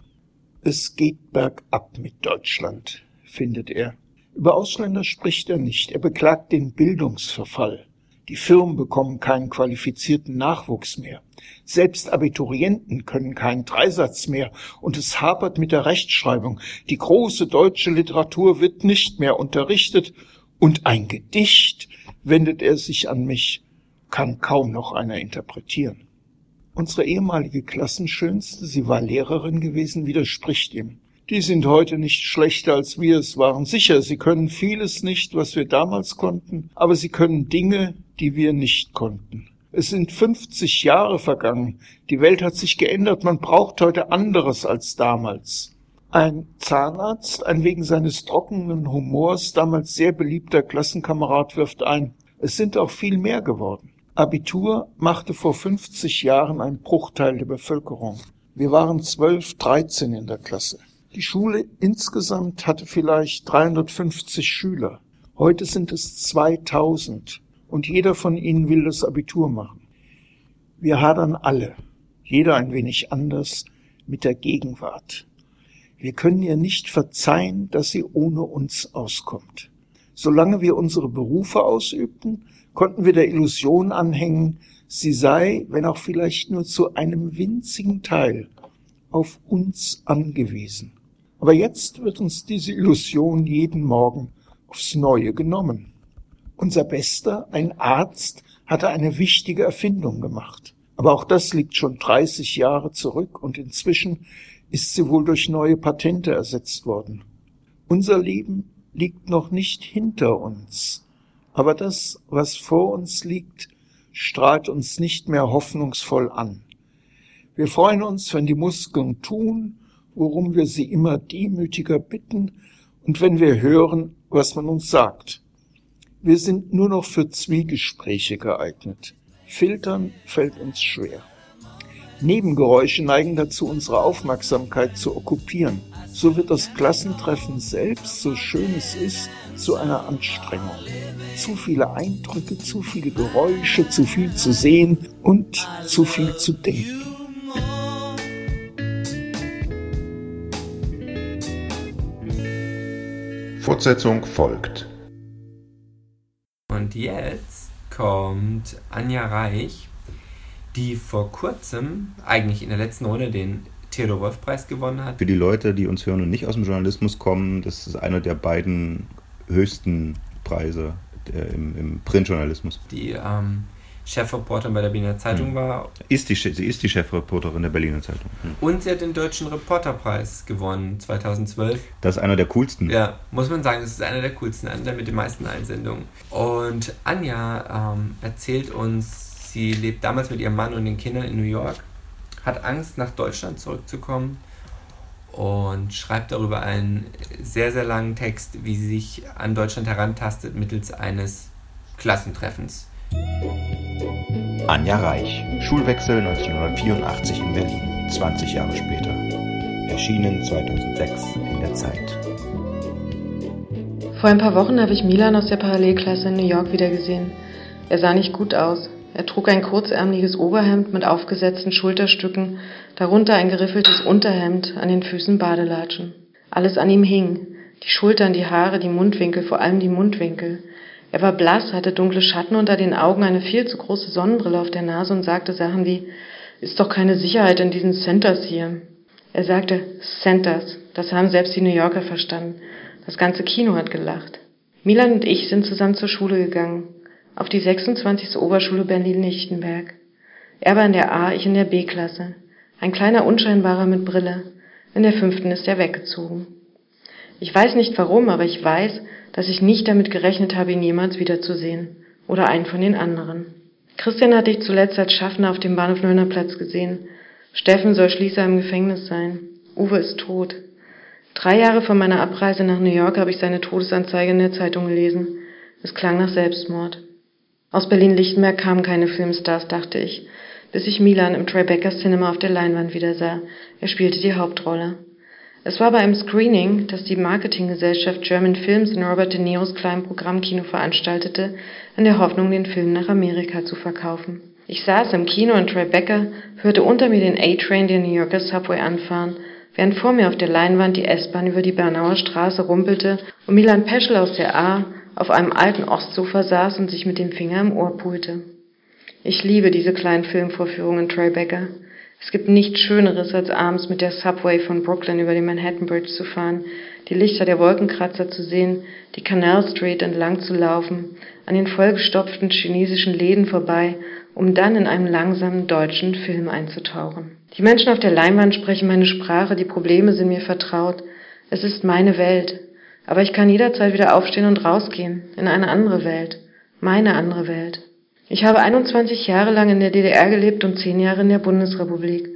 Es geht bergab mit Deutschland, findet er. Über Ausländer spricht er nicht. Er beklagt den Bildungsverfall. Die Firmen bekommen keinen qualifizierten Nachwuchs mehr. Selbst Abiturienten können keinen Dreisatz mehr und es hapert mit der Rechtschreibung. Die große deutsche Literatur wird nicht mehr unterrichtet und ein Gedicht, wendet er sich an mich, kann kaum noch einer interpretieren. Unsere ehemalige Klassenschönste, sie war Lehrerin gewesen, widerspricht ihm. Die sind heute nicht schlechter als wir es waren. Sicher, sie können vieles nicht, was wir damals konnten, aber sie können Dinge, die wir nicht konnten. Es sind 50 Jahre vergangen. Die Welt hat sich geändert. Man braucht heute anderes als damals. Ein Zahnarzt, ein wegen seines trockenen Humors damals sehr beliebter Klassenkamerad wirft ein. Es sind auch viel mehr geworden. Abitur machte vor 50 Jahren ein Bruchteil der Bevölkerung. Wir waren 12, 13 in der Klasse. Die Schule insgesamt hatte vielleicht 350 Schüler. Heute sind es 2000 und jeder von ihnen will das Abitur machen. Wir hadern alle, jeder ein wenig anders, mit der Gegenwart. Wir können ihr nicht verzeihen, dass sie ohne uns auskommt. Solange wir unsere Berufe ausübten, konnten wir der Illusion anhängen, sie sei, wenn auch vielleicht nur zu einem winzigen Teil, auf uns angewiesen. Aber jetzt wird uns diese Illusion jeden Morgen aufs Neue genommen. Unser Bester, ein Arzt, hatte eine wichtige Erfindung gemacht. Aber auch das liegt schon 30 Jahre zurück und inzwischen ist sie wohl durch neue Patente ersetzt worden. Unser Leben liegt noch nicht hinter uns, aber das, was vor uns liegt, strahlt uns nicht mehr hoffnungsvoll an. Wir freuen uns, wenn die Muskeln tun worum wir sie immer demütiger bitten und wenn wir hören, was man uns sagt. Wir sind nur noch für Zwiegespräche geeignet. Filtern fällt uns schwer. Nebengeräusche neigen dazu, unsere Aufmerksamkeit zu okkupieren. So wird das Klassentreffen selbst, so schön es ist, zu einer Anstrengung. Zu viele Eindrücke, zu viele Geräusche, zu viel zu sehen und zu viel zu denken. Fortsetzung folgt. Und jetzt kommt Anja Reich, die vor kurzem, eigentlich in der letzten Runde, den Theodor Wolf Preis gewonnen hat. Für die Leute, die uns hören und nicht aus dem Journalismus kommen, das ist einer der beiden höchsten Preise äh, im, im Printjournalismus. Die ähm, Chefreporterin bei der Berliner Zeitung Hm. war. Ist die, sie ist die Chefreporterin der Berliner Zeitung. Hm. Und sie hat den Deutschen Reporterpreis gewonnen 2012. Das ist einer der coolsten. Ja, muss man sagen, das ist einer der coolsten, einer mit den meisten Einsendungen. Und Anja ähm, erzählt uns, sie lebt damals mit ihrem Mann und den Kindern in New York, hat Angst, nach Deutschland zurückzukommen und schreibt darüber einen sehr, sehr langen Text, wie sie sich an Deutschland herantastet mittels eines Klassentreffens. Anja Reich, Schulwechsel 1984 in Berlin, 20 Jahre später. Erschienen 2006 in der Zeit. Vor ein paar Wochen habe ich Milan aus der Parallelklasse in New York wiedergesehen. Er sah nicht gut aus. Er trug ein kurzärmliches Oberhemd mit aufgesetzten Schulterstücken, darunter ein geriffeltes Unterhemd, an den Füßen Badelatschen. Alles an ihm hing. Die Schultern, die Haare, die Mundwinkel, vor allem die Mundwinkel. Er war blass, hatte dunkle Schatten unter den Augen, eine viel zu große Sonnenbrille auf der Nase und sagte Sachen wie, ist doch keine Sicherheit in diesen Centers hier. Er sagte, Centers, das haben selbst die New Yorker verstanden. Das ganze Kino hat gelacht. Milan und ich sind zusammen zur Schule gegangen. Auf die 26. Oberschule Berlin-Lichtenberg. Er war in der A, ich in der B-Klasse. Ein kleiner Unscheinbarer mit Brille. In der fünften ist er weggezogen. Ich weiß nicht warum, aber ich weiß, dass ich nicht damit gerechnet habe, ihn jemals wiederzusehen. Oder einen von den anderen. Christian hatte ich zuletzt als Schaffner auf dem Bahnhof Neuner Platz gesehen. Steffen soll Schließer im Gefängnis sein. Uwe ist tot. Drei Jahre vor meiner Abreise nach New York habe ich seine Todesanzeige in der Zeitung gelesen. Es klang nach Selbstmord. Aus Berlin-Lichtenberg kamen keine Filmstars, dachte ich, bis ich Milan im Tribeca Cinema auf der Leinwand wieder sah. Er spielte die Hauptrolle. Es war bei einem Screening, das die Marketinggesellschaft German Films in Robert De Niros kleinem Programmkino veranstaltete, in der Hoffnung, den Film nach Amerika zu verkaufen. Ich saß im Kino in Tribeca, hörte unter mir den A-Train der New Yorker Subway anfahren, während vor mir auf der Leinwand die S-Bahn über die Bernauer Straße rumpelte und Milan Peschel aus der A auf einem alten Ostsofa saß und sich mit dem Finger im Ohr pulte. Ich liebe diese kleinen Filmvorführungen in Tribeca. Es gibt nichts Schöneres, als abends mit der Subway von Brooklyn über die Manhattan Bridge zu fahren, die Lichter der Wolkenkratzer zu sehen, die Canal Street entlang zu laufen, an den vollgestopften chinesischen Läden vorbei, um dann in einem langsamen deutschen Film einzutauchen. Die Menschen auf der Leinwand sprechen meine Sprache, die Probleme sind mir vertraut. Es ist meine Welt. Aber ich kann jederzeit wieder aufstehen und rausgehen, in eine andere Welt. Meine andere Welt. Ich habe 21 Jahre lang in der DDR gelebt und 10 Jahre in der Bundesrepublik.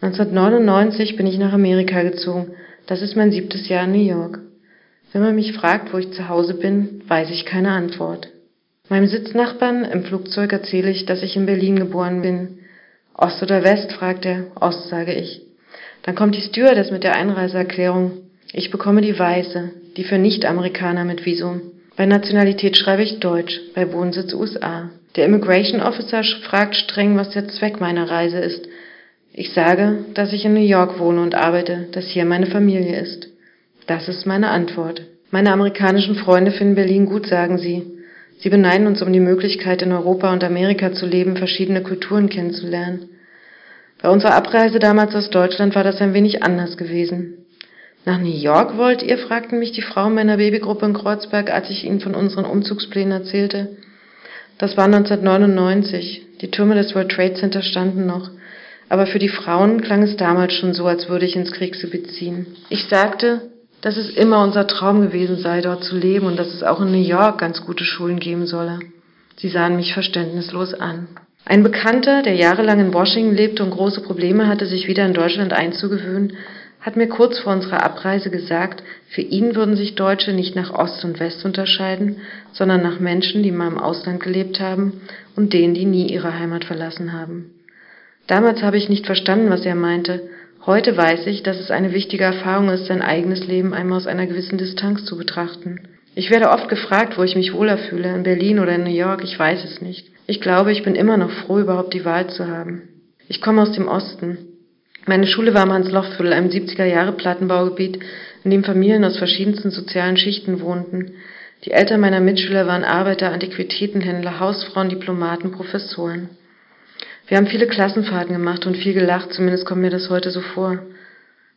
1999 bin ich nach Amerika gezogen. Das ist mein siebtes Jahr in New York. Wenn man mich fragt, wo ich zu Hause bin, weiß ich keine Antwort. Meinem Sitznachbarn im Flugzeug erzähle ich, dass ich in Berlin geboren bin. Ost oder West, fragt er. Ost, sage ich. Dann kommt die Stewardess mit der Einreiseerklärung. Ich bekomme die weiße, die für Nicht-Amerikaner mit Visum. Bei Nationalität schreibe ich Deutsch, bei Wohnsitz USA. Der Immigration Officer fragt streng, was der Zweck meiner Reise ist. Ich sage, dass ich in New York wohne und arbeite, dass hier meine Familie ist. Das ist meine Antwort. Meine amerikanischen Freunde finden Berlin gut, sagen sie. Sie beneiden uns um die Möglichkeit, in Europa und Amerika zu leben, verschiedene Kulturen kennenzulernen. Bei unserer Abreise damals aus Deutschland war das ein wenig anders gewesen. Nach New York wollt ihr? fragten mich die Frauen meiner Babygruppe in Kreuzberg, als ich ihnen von unseren Umzugsplänen erzählte. Das war 1999. Die Türme des World Trade Center standen noch. Aber für die Frauen klang es damals schon so, als würde ich ins Kriegsgebiet ziehen. Ich sagte, dass es immer unser Traum gewesen sei, dort zu leben und dass es auch in New York ganz gute Schulen geben solle. Sie sahen mich verständnislos an. Ein Bekannter, der jahrelang in Washington lebte und große Probleme hatte, sich wieder in Deutschland einzugewöhnen, hat mir kurz vor unserer Abreise gesagt, für ihn würden sich Deutsche nicht nach Ost und West unterscheiden, sondern nach Menschen, die mal im Ausland gelebt haben und denen, die nie ihre Heimat verlassen haben. Damals habe ich nicht verstanden, was er meinte. Heute weiß ich, dass es eine wichtige Erfahrung ist, sein eigenes Leben einmal aus einer gewissen Distanz zu betrachten. Ich werde oft gefragt, wo ich mich wohler fühle, in Berlin oder in New York, ich weiß es nicht. Ich glaube, ich bin immer noch froh, überhaupt die Wahl zu haben. Ich komme aus dem Osten. Meine Schule war am Hans-Loch-Viertel, einem 70er-Jahre-Plattenbaugebiet, in dem Familien aus verschiedensten sozialen Schichten wohnten. Die Eltern meiner Mitschüler waren Arbeiter, Antiquitätenhändler, Hausfrauen, Diplomaten, Professoren. Wir haben viele Klassenfahrten gemacht und viel gelacht, zumindest kommt mir das heute so vor.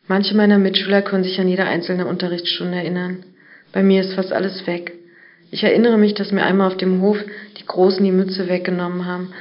Manche meiner Mitschüler können sich an jede einzelne Unterrichtsstunde erinnern. Bei mir ist fast alles weg. Ich erinnere mich, dass mir einmal auf dem Hof die Großen die Mütze weggenommen haben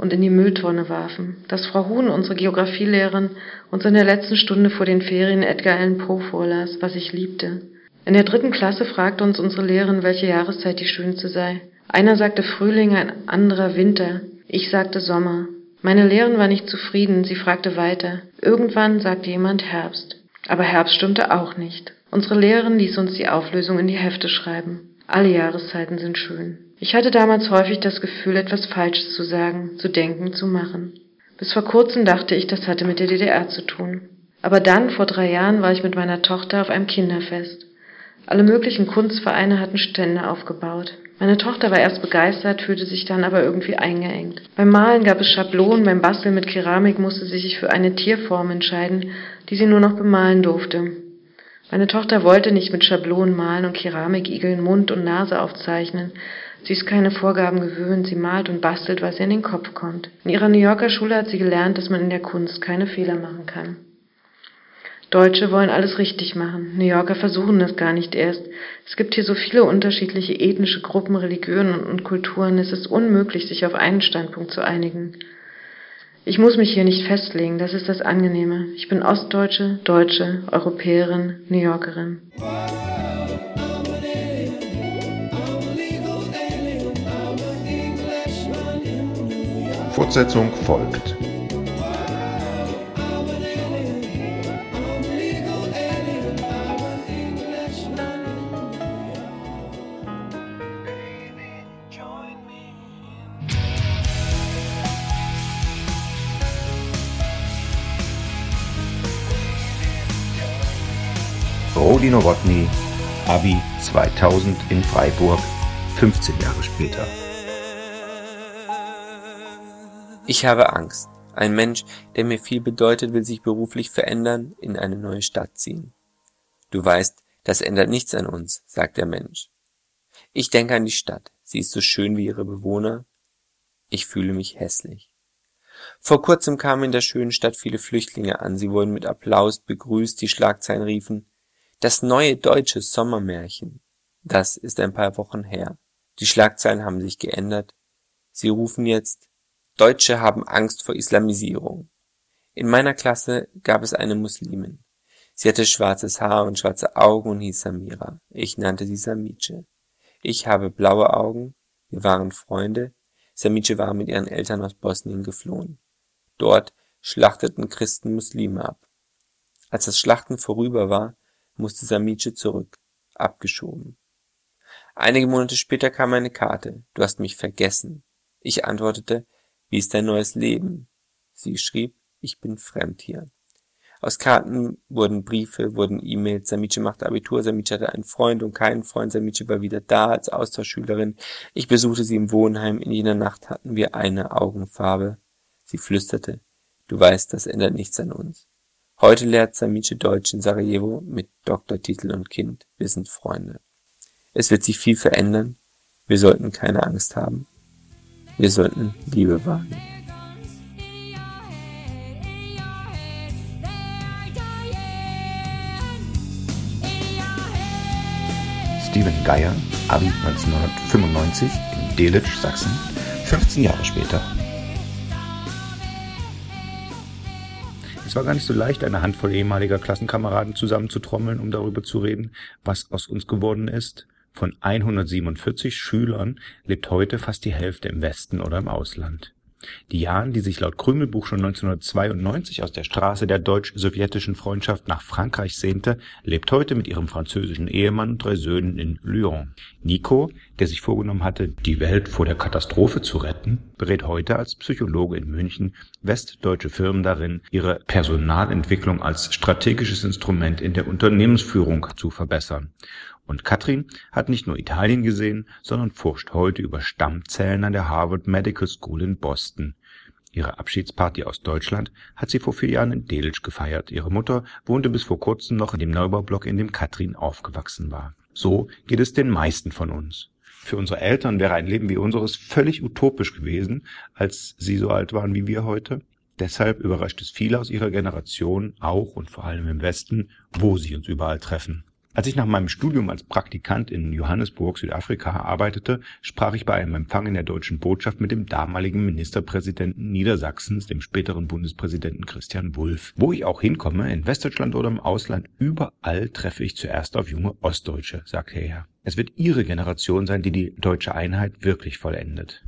und in die Mülltonne warfen, dass Frau Huhn, unsere Geographielehrerin, uns in der letzten Stunde vor den Ferien Edgar Allan Poe vorlas, was ich liebte. In der dritten Klasse fragte uns unsere Lehrerin, welche Jahreszeit die schönste sei. Einer sagte Frühling, ein anderer Winter. Ich sagte Sommer. Meine Lehrerin war nicht zufrieden, sie fragte weiter. Irgendwann sagte jemand Herbst. Aber Herbst stimmte auch nicht. Unsere Lehrerin ließ uns die Auflösung in die Hefte schreiben. Alle Jahreszeiten sind schön. Ich hatte damals häufig das Gefühl, etwas Falsches zu sagen, zu denken, zu machen. Bis vor kurzem dachte ich, das hatte mit der DDR zu tun. Aber dann, vor drei Jahren, war ich mit meiner Tochter auf einem Kinderfest. Alle möglichen Kunstvereine hatten Stände aufgebaut. Meine Tochter war erst begeistert, fühlte sich dann aber irgendwie eingeengt. Beim Malen gab es Schablonen, beim Basteln mit Keramik musste sie sich für eine Tierform entscheiden, die sie nur noch bemalen durfte. Meine Tochter wollte nicht mit Schablonen malen und Keramikigeln Mund und Nase aufzeichnen. Sie ist keine Vorgaben gewöhnt, sie malt und bastelt, was ihr in den Kopf kommt. In ihrer New Yorker Schule hat sie gelernt, dass man in der Kunst keine Fehler machen kann. Deutsche wollen alles richtig machen. New Yorker versuchen das gar nicht erst. Es gibt hier so viele unterschiedliche ethnische Gruppen, Religionen und Kulturen. Es ist unmöglich, sich auf einen Standpunkt zu einigen. Ich muss mich hier nicht festlegen, das ist das Angenehme. Ich bin Ostdeutsche, Deutsche, Europäerin, New Yorkerin. Fortsetzung folgt. Rodi Nowotny, Abi 2000 in Freiburg, 15 Jahre später. Ich habe Angst. Ein Mensch, der mir viel bedeutet, will sich beruflich verändern, in eine neue Stadt ziehen. Du weißt, das ändert nichts an uns, sagt der Mensch. Ich denke an die Stadt. Sie ist so schön wie ihre Bewohner. Ich fühle mich hässlich. Vor kurzem kamen in der schönen Stadt viele Flüchtlinge an. Sie wurden mit Applaus begrüßt. Die Schlagzeilen riefen, das neue deutsche Sommermärchen. Das ist ein paar Wochen her. Die Schlagzeilen haben sich geändert. Sie rufen jetzt, Deutsche haben Angst vor Islamisierung. In meiner Klasse gab es eine Muslimin. Sie hatte schwarzes Haar und schwarze Augen und hieß Samira. Ich nannte sie Samice. Ich habe blaue Augen. Wir waren Freunde. Samice war mit ihren Eltern aus Bosnien geflohen. Dort schlachteten Christen Muslime ab. Als das Schlachten vorüber war, musste Samice zurück. Abgeschoben. Einige Monate später kam eine Karte. Du hast mich vergessen. Ich antwortete, wie ist dein neues Leben? Sie schrieb, ich bin fremd hier. Aus Karten wurden Briefe, wurden E-Mails. Samice machte Abitur, Samice hatte einen Freund und keinen Freund. Samice war wieder da als Austauschschülerin. Ich besuchte sie im Wohnheim. In jener Nacht hatten wir eine Augenfarbe. Sie flüsterte, du weißt, das ändert nichts an uns. Heute lehrt Samice Deutsch in Sarajevo mit Doktortitel und Kind. Wir sind Freunde. Es wird sich viel verändern. Wir sollten keine Angst haben. Wir sollten Liebe wagen. Steven Geier, Abi 1995 in Delitzsch, Sachsen, 15 Jahre später. Es war gar nicht so leicht, eine Handvoll ehemaliger Klassenkameraden zusammenzutrommeln, um darüber zu reden, was aus uns geworden ist. Von 147 Schülern lebt heute fast die Hälfte im Westen oder im Ausland. Die Jan, die sich laut Krümelbuch schon 1992 aus der Straße der deutsch-sowjetischen Freundschaft nach Frankreich sehnte, lebt heute mit ihrem französischen Ehemann und drei Söhnen in Lyon. Nico, der sich vorgenommen hatte, die Welt vor der Katastrophe zu retten, berät heute als Psychologe in München westdeutsche Firmen darin, ihre Personalentwicklung als strategisches Instrument in der Unternehmensführung zu verbessern Und Katrin hat nicht nur Italien gesehen, sondern forscht heute über Stammzellen an der Harvard Medical School in Boston. Ihre Abschiedsparty aus Deutschland hat sie vor vier Jahren in Delitzsch gefeiert. Ihre Mutter wohnte bis vor kurzem noch in dem Neubaublock, in dem Katrin aufgewachsen war. So geht es den meisten von uns. Für unsere Eltern wäre ein Leben wie unseres völlig utopisch gewesen, als sie so alt waren wie wir heute. Deshalb überrascht es viele aus ihrer Generation, auch und vor allem im Westen, wo sie uns überall treffen. Als ich nach meinem Studium als Praktikant in Johannesburg, Südafrika arbeitete, sprach ich bei einem Empfang in der deutschen Botschaft mit dem damaligen Ministerpräsidenten Niedersachsens, dem späteren Bundespräsidenten Christian Wulff. Wo ich auch hinkomme, in Westdeutschland oder im Ausland, überall treffe ich zuerst auf junge Ostdeutsche, sagte er. Es wird Ihre Generation sein, die die deutsche Einheit wirklich vollendet.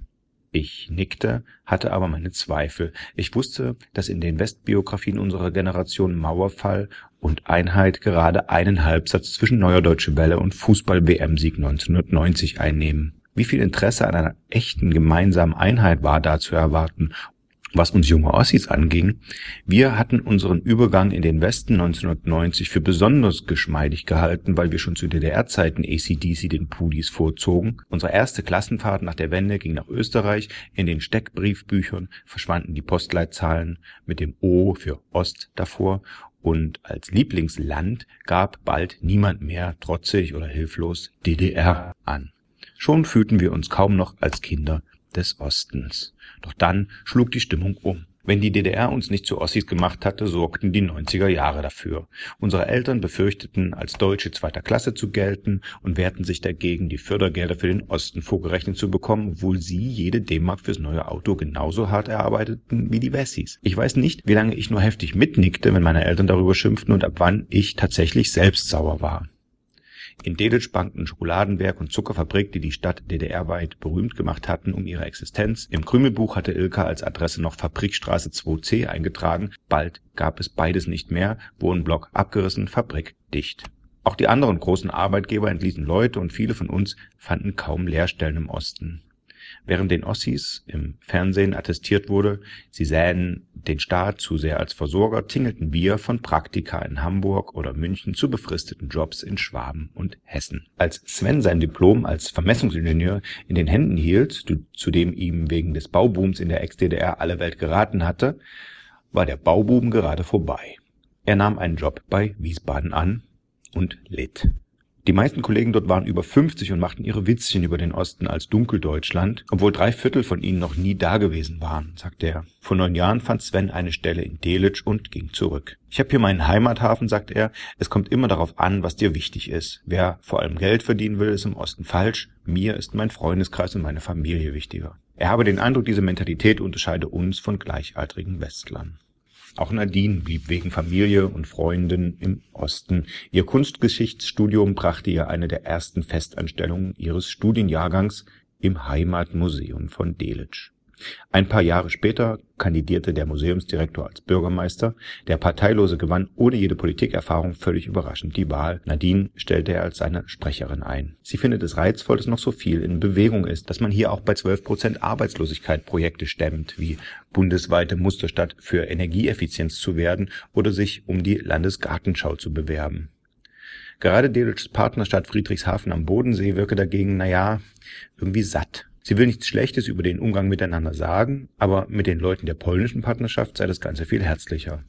Ich nickte, hatte aber meine Zweifel. Ich wusste, dass in den Westbiografien unserer Generation Mauerfall und Einheit gerade einen Halbsatz zwischen Neuer Deutsche Welle und Fußball-WM-Sieg 1990 einnehmen. Wie viel Interesse an einer echten gemeinsamen Einheit war da zu erwarten was uns junge Ossis anging, wir hatten unseren Übergang in den Westen 1990 für besonders geschmeidig gehalten, weil wir schon zu DDR-Zeiten ACDC den Pudis vorzogen. Unsere erste Klassenfahrt nach der Wende ging nach Österreich. In den Steckbriefbüchern verschwanden die Postleitzahlen mit dem O für Ost davor und als Lieblingsland gab bald niemand mehr trotzig oder hilflos DDR an. Schon fühlten wir uns kaum noch als Kinder des Ostens. Doch dann schlug die Stimmung um. Wenn die DDR uns nicht zu Ossis gemacht hatte, sorgten die 90er Jahre dafür. Unsere Eltern befürchteten, als Deutsche zweiter Klasse zu gelten und wehrten sich dagegen, die Fördergelder für den Osten vorgerechnet zu bekommen, obwohl sie jede D-Mark fürs neue Auto genauso hart erarbeiteten wie die Wessis. Ich weiß nicht, wie lange ich nur heftig mitnickte, wenn meine Eltern darüber schimpften und ab wann ich tatsächlich selbst sauer war. In Delitzsch bankten Schokoladenwerk und Zuckerfabrik, die die Stadt DDR-weit berühmt gemacht hatten um ihre Existenz. Im Krümelbuch hatte Ilka als Adresse noch Fabrikstraße 2c eingetragen. Bald gab es beides nicht mehr, Wohnblock abgerissen, Fabrik dicht. Auch die anderen großen Arbeitgeber entließen Leute und viele von uns fanden kaum Lehrstellen im Osten während den Ossis im Fernsehen attestiert wurde, sie sähen den Staat zu sehr als Versorger, tingelten wir von Praktika in Hamburg oder München zu befristeten Jobs in Schwaben und Hessen. Als Sven sein Diplom als Vermessungsingenieur in den Händen hielt, zu dem ihm wegen des Baubooms in der Ex-DDR alle Welt geraten hatte, war der Bauboom gerade vorbei. Er nahm einen Job bei Wiesbaden an und litt. Die meisten Kollegen dort waren über 50 und machten ihre Witzchen über den Osten als Dunkeldeutschland, obwohl drei Viertel von ihnen noch nie dagewesen waren, sagt er. Vor neun Jahren fand Sven eine Stelle in Delitzsch und ging zurück. Ich habe hier meinen Heimathafen, sagt er. Es kommt immer darauf an, was dir wichtig ist. Wer vor allem Geld verdienen will, ist im Osten falsch. Mir ist mein Freundeskreis und meine Familie wichtiger. Er habe den Eindruck, diese Mentalität unterscheide uns von gleichaltrigen Westlern. Auch Nadine blieb wegen Familie und Freunden im Osten. Ihr Kunstgeschichtsstudium brachte ihr eine der ersten Festanstellungen ihres Studienjahrgangs im Heimatmuseum von Delitzsch ein paar Jahre später kandidierte der Museumsdirektor als Bürgermeister, der Parteilose gewann ohne jede Politikerfahrung völlig überraschend die Wahl. Nadine stellte er als seine Sprecherin ein. Sie findet es reizvoll, dass noch so viel in Bewegung ist, dass man hier auch bei 12 Prozent Arbeitslosigkeit Projekte stemmt, wie bundesweite Musterstadt für Energieeffizienz zu werden oder sich um die Landesgartenschau zu bewerben. Gerade Delitzschs Partnerstadt Friedrichshafen am Bodensee wirke dagegen, naja, irgendwie satt Sie will nichts Schlechtes über den Umgang miteinander sagen, aber mit den Leuten der polnischen Partnerschaft sei das Ganze viel herzlicher.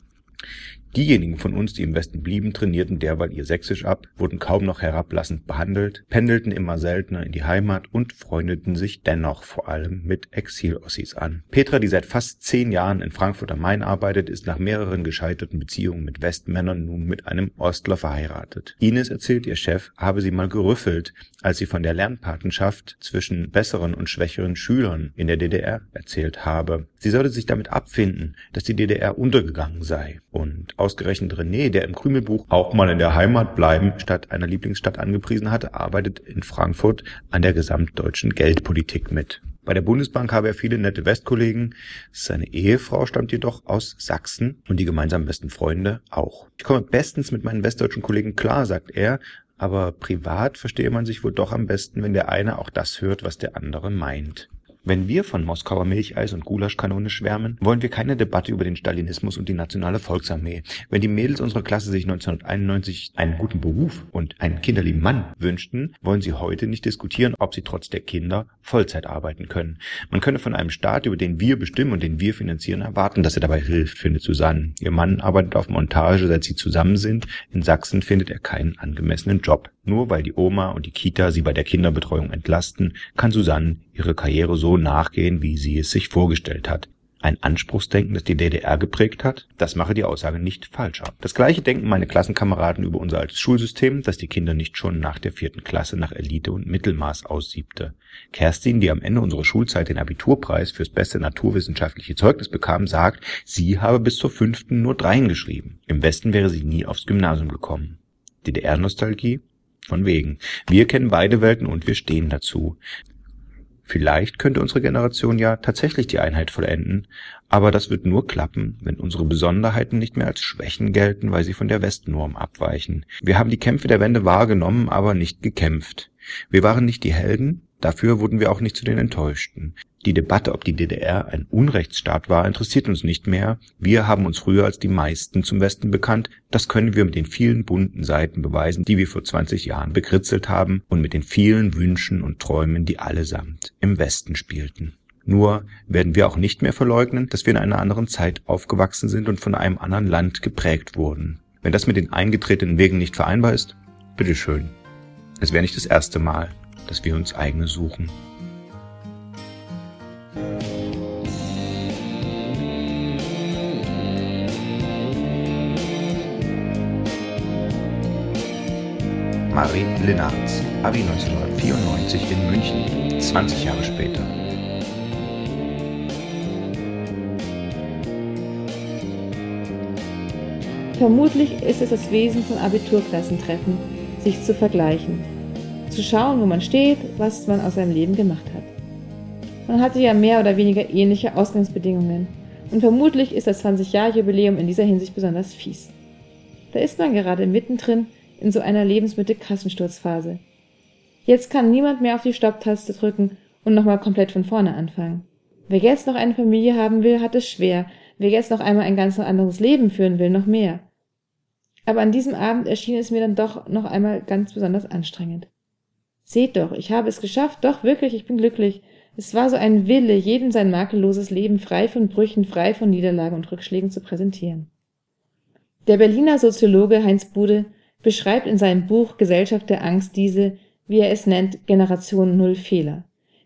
Diejenigen von uns, die im Westen blieben, trainierten derweil ihr Sächsisch ab, wurden kaum noch herablassend behandelt, pendelten immer seltener in die Heimat und freundeten sich dennoch vor allem mit Exil-Ossis an. Petra, die seit fast zehn Jahren in Frankfurt am Main arbeitet, ist nach mehreren gescheiterten Beziehungen mit Westmännern nun mit einem Ostler verheiratet. Ines erzählt, ihr Chef habe sie mal gerüffelt, als sie von der Lernpatenschaft zwischen besseren und schwächeren Schülern in der DDR erzählt habe. Sie sollte sich damit abfinden, dass die DDR untergegangen sei. Und ausgerechnet René, der im Krümelbuch auch mal in der Heimat bleiben statt einer Lieblingsstadt angepriesen hatte, arbeitet in Frankfurt an der gesamtdeutschen Geldpolitik mit. Bei der Bundesbank habe er viele nette Westkollegen. Seine Ehefrau stammt jedoch aus Sachsen und die gemeinsamen besten Freunde auch. Ich komme bestens mit meinen westdeutschen Kollegen klar, sagt er, aber privat verstehe man sich wohl doch am besten, wenn der eine auch das hört, was der andere meint. Wenn wir von Moskauer Milcheis und Gulaschkanone schwärmen, wollen wir keine Debatte über den Stalinismus und die nationale Volksarmee. Wenn die Mädels unserer Klasse sich 1991 einen guten Beruf und einen kinderlieben Mann wünschten, wollen sie heute nicht diskutieren, ob sie trotz der Kinder Vollzeit arbeiten können. Man könne von einem Staat, über den wir bestimmen und den wir finanzieren, erwarten, dass er dabei hilft, findet Susanne. Ihr Mann arbeitet auf Montage, seit sie zusammen sind. In Sachsen findet er keinen angemessenen Job. Nur weil die Oma und die Kita sie bei der Kinderbetreuung entlasten, kann Susanne ihre Karriere so nachgehen, wie sie es sich vorgestellt hat. Ein Anspruchsdenken, das die DDR geprägt hat, das mache die Aussage nicht falscher. Das gleiche denken meine Klassenkameraden über unser altes Schulsystem, das die Kinder nicht schon nach der vierten Klasse nach Elite und Mittelmaß aussiebte. Kerstin, die am Ende unserer Schulzeit den Abiturpreis fürs beste naturwissenschaftliche Zeugnis bekam, sagt, sie habe bis zur fünften nur dreien geschrieben. Im Westen wäre sie nie aufs Gymnasium gekommen. DDR-Nostalgie? Von wegen. Wir kennen beide Welten und wir stehen dazu. Vielleicht könnte unsere Generation ja tatsächlich die Einheit vollenden, aber das wird nur klappen, wenn unsere Besonderheiten nicht mehr als Schwächen gelten, weil sie von der Westnorm abweichen. Wir haben die Kämpfe der Wende wahrgenommen, aber nicht gekämpft. Wir waren nicht die Helden, dafür wurden wir auch nicht zu den Enttäuschten. Die Debatte, ob die DDR ein Unrechtsstaat war, interessiert uns nicht mehr. Wir haben uns früher als die meisten zum Westen bekannt. Das können wir mit den vielen bunten Seiten beweisen, die wir vor 20 Jahren bekritzelt haben und mit den vielen Wünschen und Träumen, die allesamt im Westen spielten. Nur werden wir auch nicht mehr verleugnen, dass wir in einer anderen Zeit aufgewachsen sind und von einem anderen Land geprägt wurden. Wenn das mit den eingetretenen Wegen nicht vereinbar ist, bitteschön. Es wäre nicht das erste Mal, dass wir uns eigene suchen. Marie Lennartz, Abi 1994 in München, 20 Jahre später. Vermutlich ist es das Wesen von Abiturklassentreffen, sich zu vergleichen, zu schauen, wo man steht, was man aus seinem Leben gemacht hat. Man hatte ja mehr oder weniger ähnliche Ausgangsbedingungen und vermutlich ist das 20-Jahr-Jubiläum in dieser Hinsicht besonders fies. Da ist man gerade mittendrin in so einer Lebensmittel-Kassensturzphase. Jetzt kann niemand mehr auf die Stopptaste drücken und nochmal komplett von vorne anfangen. Wer jetzt noch eine Familie haben will, hat es schwer. Wer jetzt noch einmal ein ganz anderes Leben führen will, noch mehr. Aber an diesem Abend erschien es mir dann doch noch einmal ganz besonders anstrengend. Seht doch, ich habe es geschafft, doch wirklich, ich bin glücklich. Es war so ein Wille, jedem sein makelloses Leben frei von Brüchen, frei von Niederlagen und Rückschlägen zu präsentieren. Der Berliner Soziologe Heinz Bude beschreibt in seinem Buch Gesellschaft der Angst diese, wie er es nennt, Generation Null Fehler,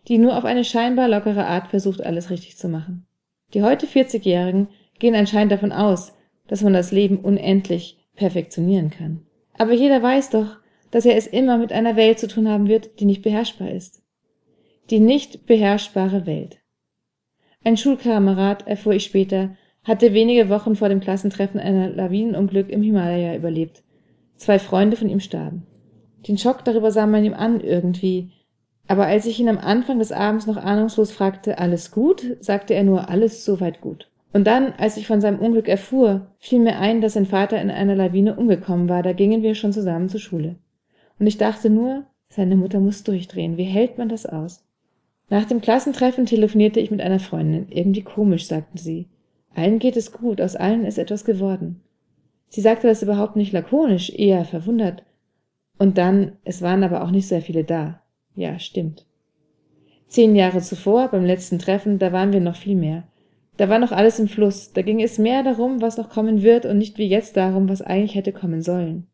die nur auf eine scheinbar lockere Art versucht, alles richtig zu machen. Die heute 40-Jährigen gehen anscheinend davon aus, dass man das Leben unendlich perfektionieren kann. Aber jeder weiß doch, dass er es immer mit einer Welt zu tun haben wird, die nicht beherrschbar ist. Die nicht beherrschbare Welt. Ein Schulkamerad, erfuhr ich später, hatte wenige Wochen vor dem Klassentreffen einer Lawinenunglück im Himalaya überlebt Zwei Freunde von ihm starben. Den Schock darüber sah man ihm an irgendwie. Aber als ich ihn am Anfang des Abends noch ahnungslos fragte, alles gut, sagte er nur, alles soweit gut. Und dann, als ich von seinem Unglück erfuhr, fiel mir ein, dass sein Vater in einer Lawine umgekommen war, da gingen wir schon zusammen zur Schule. Und ich dachte nur, seine Mutter muss durchdrehen, wie hält man das aus? Nach dem Klassentreffen telefonierte ich mit einer Freundin. Irgendwie komisch, sagten sie. Allen geht es gut, aus allen ist etwas geworden. Sie sagte das überhaupt nicht lakonisch, eher verwundert. Und dann, es waren aber auch nicht sehr viele da. Ja, stimmt. Zehn Jahre zuvor, beim letzten Treffen, da waren wir noch viel mehr. Da war noch alles im Fluss, da ging es mehr darum, was noch kommen wird und nicht wie jetzt darum, was eigentlich hätte kommen sollen.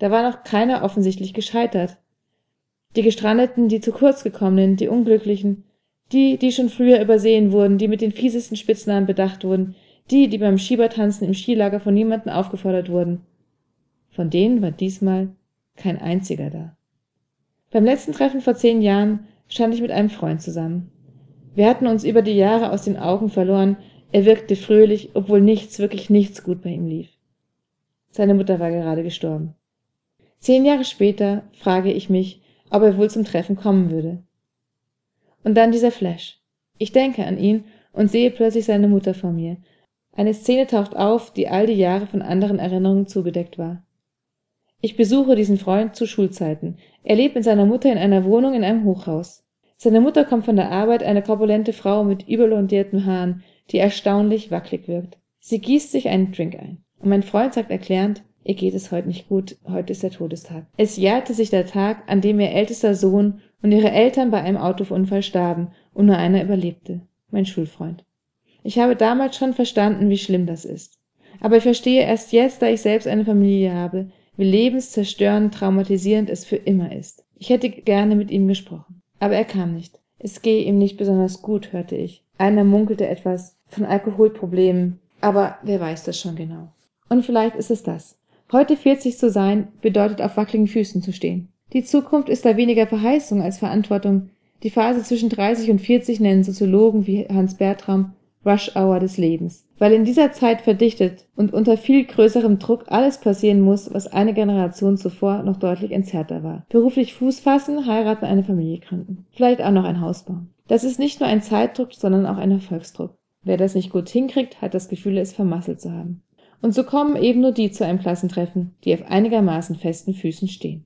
Da war noch keiner offensichtlich gescheitert. Die Gestrandeten, die zu kurz gekommenen, die Unglücklichen, die, die schon früher übersehen wurden, die mit den fiesesten Spitznamen bedacht wurden, die, die beim Schiebertanzen im Skilager von niemandem aufgefordert wurden. Von denen war diesmal kein einziger da. Beim letzten Treffen vor zehn Jahren stand ich mit einem Freund zusammen. Wir hatten uns über die Jahre aus den Augen verloren, er wirkte fröhlich, obwohl nichts, wirklich nichts gut bei ihm lief. Seine Mutter war gerade gestorben. Zehn Jahre später frage ich mich, ob er wohl zum Treffen kommen würde. Und dann dieser Flash. Ich denke an ihn und sehe plötzlich seine Mutter vor mir, eine Szene taucht auf, die all die Jahre von anderen Erinnerungen zugedeckt war. Ich besuche diesen Freund zu Schulzeiten. Er lebt mit seiner Mutter in einer Wohnung in einem Hochhaus. Seine Mutter kommt von der Arbeit, eine korpulente Frau mit überlondierten Haaren, die erstaunlich wackelig wirkt. Sie gießt sich einen Drink ein. Und mein Freund sagt erklärend, ihr geht es heute nicht gut, heute ist der Todestag. Es jährte sich der Tag, an dem ihr ältester Sohn und ihre Eltern bei einem Autounfall starben und nur einer überlebte, mein Schulfreund. Ich habe damals schon verstanden, wie schlimm das ist. Aber ich verstehe erst jetzt, da ich selbst eine Familie habe, wie lebenszerstörend, traumatisierend es für immer ist. Ich hätte gerne mit ihm gesprochen. Aber er kam nicht. Es gehe ihm nicht besonders gut, hörte ich. Einer munkelte etwas von Alkoholproblemen, aber wer weiß das schon genau. Und vielleicht ist es das. Heute 40 zu sein, bedeutet auf wackeligen Füßen zu stehen. Die Zukunft ist da weniger Verheißung als Verantwortung. Die Phase zwischen 30 und 40 nennen Soziologen wie Hans Bertram Rush Hour des Lebens, weil in dieser Zeit verdichtet und unter viel größerem Druck alles passieren muss, was eine Generation zuvor noch deutlich entzerrter war. Beruflich Fuß fassen, heiraten, eine Familie gründen. Vielleicht auch noch ein Haus bauen. Das ist nicht nur ein Zeitdruck, sondern auch ein Erfolgsdruck. Wer das nicht gut hinkriegt, hat das Gefühl, es vermasselt zu haben. Und so kommen eben nur die zu einem Klassentreffen, die auf einigermaßen festen Füßen stehen.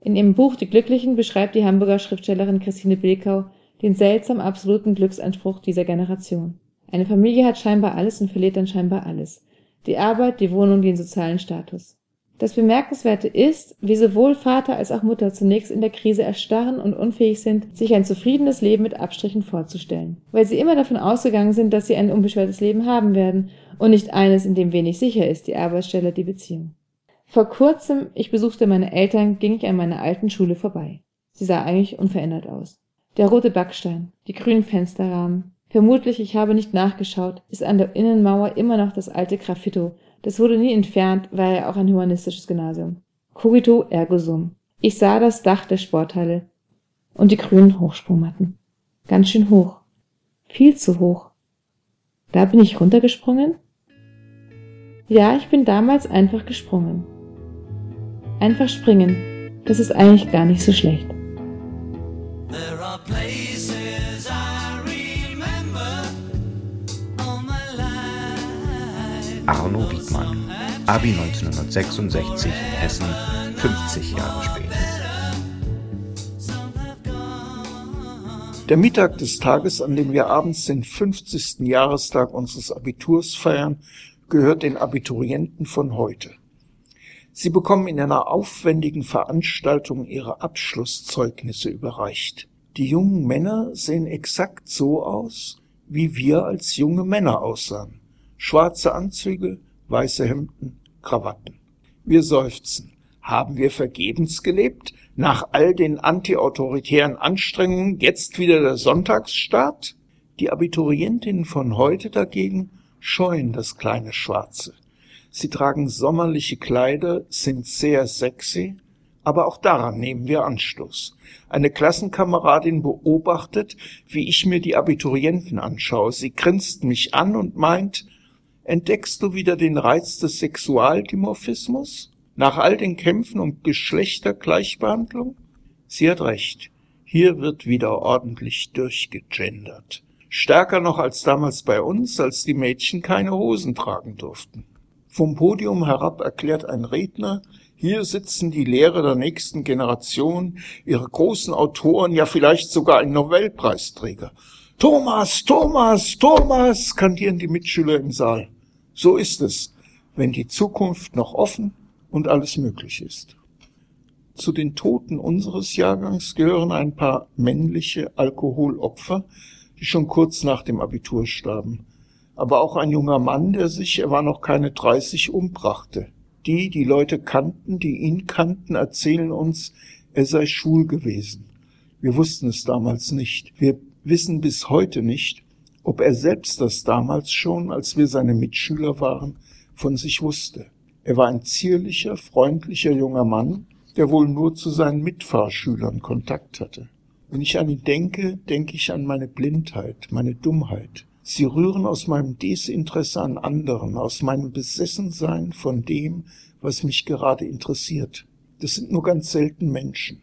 In ihrem Buch Die Glücklichen beschreibt die Hamburger Schriftstellerin Christine Bilkau den seltsam absoluten Glücksanspruch dieser Generation. Eine Familie hat scheinbar alles und verliert dann scheinbar alles. Die Arbeit, die Wohnung, den sozialen Status. Das Bemerkenswerte ist, wie sowohl Vater als auch Mutter zunächst in der Krise erstarren und unfähig sind, sich ein zufriedenes Leben mit Abstrichen vorzustellen, weil sie immer davon ausgegangen sind, dass sie ein unbeschwertes Leben haben werden und nicht eines, in dem wenig sicher ist, die Arbeitsstelle, die Beziehung. Vor kurzem, ich besuchte meine Eltern, ging ich an meiner alten Schule vorbei. Sie sah eigentlich unverändert aus. Der rote Backstein, die grünen Fensterrahmen, Vermutlich, ich habe nicht nachgeschaut, ist an der Innenmauer immer noch das alte Graffito. Das wurde nie entfernt, war ja auch ein humanistisches Gymnasium. Cogito ergo sum. Ich sah das Dach der Sporthalle und die grünen Hochsprungmatten. Ganz schön hoch. Viel zu hoch. Da bin ich runtergesprungen? Ja, ich bin damals einfach gesprungen. Einfach springen. Das ist eigentlich gar nicht so schlecht. Abi 1966, Hessen, 50 Jahre später. Der Mittag des Tages, an dem wir abends den 50. Jahrestag unseres Abiturs feiern, gehört den Abiturienten von heute. Sie bekommen in einer aufwendigen Veranstaltung ihre Abschlusszeugnisse überreicht. Die jungen Männer sehen exakt so aus, wie wir als junge Männer aussahen schwarze Anzüge, weiße Hemden, Krawatten. Wir seufzen. Haben wir vergebens gelebt? Nach all den antiautoritären Anstrengungen jetzt wieder der Sonntagsstaat? Die Abiturientinnen von heute dagegen scheuen das kleine Schwarze. Sie tragen sommerliche Kleider, sind sehr sexy, aber auch daran nehmen wir Anstoß. Eine Klassenkameradin beobachtet, wie ich mir die Abiturienten anschaue. Sie grinst mich an und meint, Entdeckst du wieder den Reiz des Sexualdimorphismus? Nach all den Kämpfen um Geschlechtergleichbehandlung? Sie hat recht. Hier wird wieder ordentlich durchgegendert. Stärker noch als damals bei uns, als die Mädchen keine Hosen tragen durften. Vom Podium herab erklärt ein Redner, hier sitzen die Lehrer der nächsten Generation, ihre großen Autoren, ja vielleicht sogar ein Nobelpreisträger. Thomas, Thomas, Thomas, skandieren die Mitschüler im Saal. So ist es, wenn die Zukunft noch offen und alles möglich ist. Zu den Toten unseres Jahrgangs gehören ein paar männliche Alkoholopfer, die schon kurz nach dem Abitur starben. Aber auch ein junger Mann, der sich, er war noch keine 30, umbrachte. Die, die Leute kannten, die ihn kannten, erzählen uns, er sei schwul gewesen. Wir wussten es damals nicht. Wir wissen bis heute nicht, ob er selbst das damals schon, als wir seine Mitschüler waren, von sich wusste. Er war ein zierlicher, freundlicher junger Mann, der wohl nur zu seinen Mitfahrschülern Kontakt hatte. Wenn ich an ihn denke, denke ich an meine Blindheit, meine Dummheit. Sie rühren aus meinem Desinteresse an anderen, aus meinem Besessensein von dem, was mich gerade interessiert. Das sind nur ganz selten Menschen.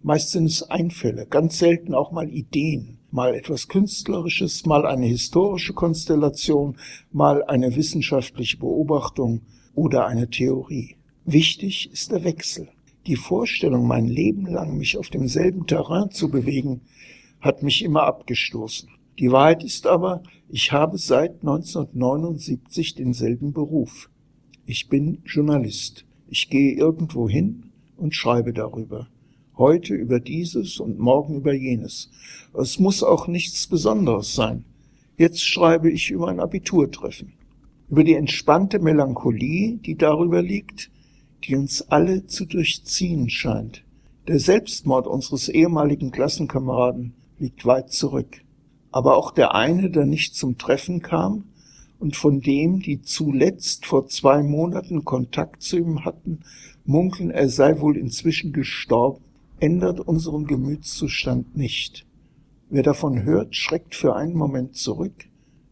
Meist sind es Einfälle, ganz selten auch mal Ideen mal etwas Künstlerisches, mal eine historische Konstellation, mal eine wissenschaftliche Beobachtung oder eine Theorie. Wichtig ist der Wechsel. Die Vorstellung, mein Leben lang mich auf demselben Terrain zu bewegen, hat mich immer abgestoßen. Die Wahrheit ist aber, ich habe seit 1979 denselben Beruf. Ich bin Journalist. Ich gehe irgendwo hin und schreibe darüber. Heute über dieses und morgen über jenes. Es muss auch nichts Besonderes sein. Jetzt schreibe ich über ein Abiturtreffen. Über die entspannte Melancholie, die darüber liegt, die uns alle zu durchziehen scheint. Der Selbstmord unseres ehemaligen Klassenkameraden liegt weit zurück. Aber auch der eine, der nicht zum Treffen kam und von dem, die zuletzt vor zwei Monaten Kontakt zu ihm hatten, munkeln, er sei wohl inzwischen gestorben, ändert unseren Gemütszustand nicht. Wer davon hört, schreckt für einen Moment zurück,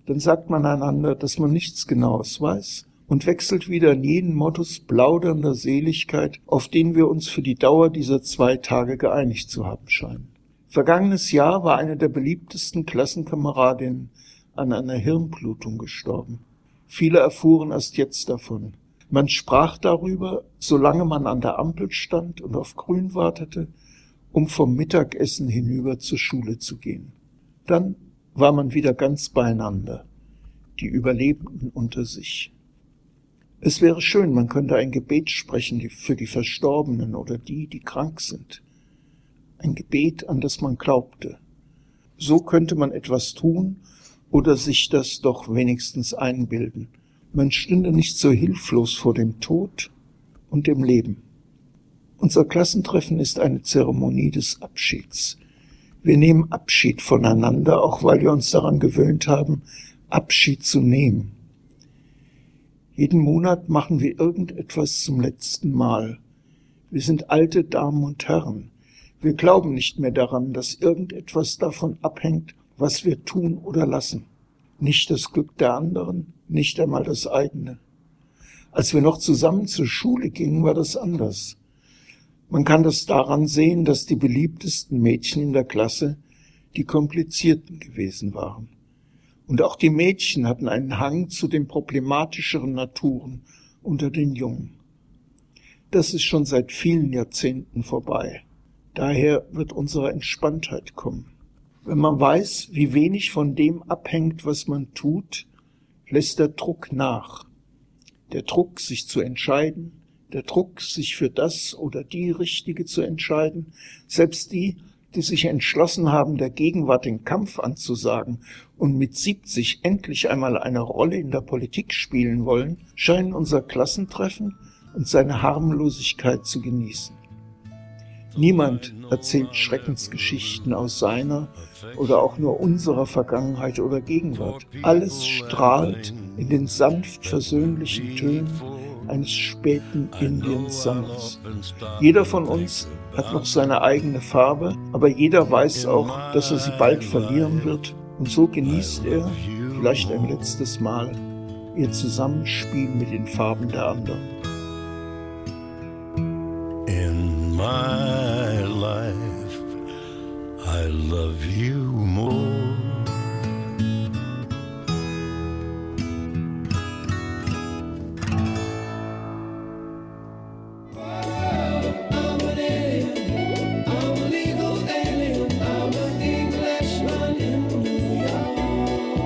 dann sagt man einander, dass man nichts Genaues weiß und wechselt wieder in jeden Modus plaudernder Seligkeit, auf den wir uns für die Dauer dieser zwei Tage geeinigt zu haben scheinen. Vergangenes Jahr war eine der beliebtesten Klassenkameradinnen an einer Hirnblutung gestorben. Viele erfuhren erst jetzt davon. Man sprach darüber, solange man an der Ampel stand und auf Grün wartete, um vom Mittagessen hinüber zur Schule zu gehen. Dann war man wieder ganz beieinander, die Überlebenden unter sich. Es wäre schön, man könnte ein Gebet sprechen für die Verstorbenen oder die, die krank sind. Ein Gebet, an das man glaubte. So könnte man etwas tun oder sich das doch wenigstens einbilden. Man stünde nicht so hilflos vor dem Tod und dem Leben. Unser Klassentreffen ist eine Zeremonie des Abschieds. Wir nehmen Abschied voneinander, auch weil wir uns daran gewöhnt haben, Abschied zu nehmen. Jeden Monat machen wir irgendetwas zum letzten Mal. Wir sind alte Damen und Herren. Wir glauben nicht mehr daran, dass irgendetwas davon abhängt, was wir tun oder lassen. Nicht das Glück der anderen, nicht einmal das eigene. Als wir noch zusammen zur Schule gingen, war das anders. Man kann das daran sehen, dass die beliebtesten Mädchen in der Klasse die komplizierten gewesen waren. Und auch die Mädchen hatten einen Hang zu den problematischeren Naturen unter den Jungen. Das ist schon seit vielen Jahrzehnten vorbei. Daher wird unsere Entspanntheit kommen. Wenn man weiß, wie wenig von dem abhängt, was man tut, lässt der Druck nach. Der Druck, sich zu entscheiden, der Druck, sich für das oder die Richtige zu entscheiden, selbst die, die sich entschlossen haben, der Gegenwart den Kampf anzusagen und mit 70 endlich einmal eine Rolle in der Politik spielen wollen, scheinen unser Klassentreffen und seine Harmlosigkeit zu genießen. Niemand erzählt Schreckensgeschichten aus seiner oder auch nur unserer Vergangenheit oder Gegenwart. Alles strahlt in den sanft versöhnlichen Tönen eines späten Indian Summers. Jeder von uns hat noch seine eigene Farbe, aber jeder weiß auch, dass er sie bald verlieren wird und so genießt er, vielleicht ein letztes Mal, ihr Zusammenspiel mit den Farben der anderen. My life, I love you more.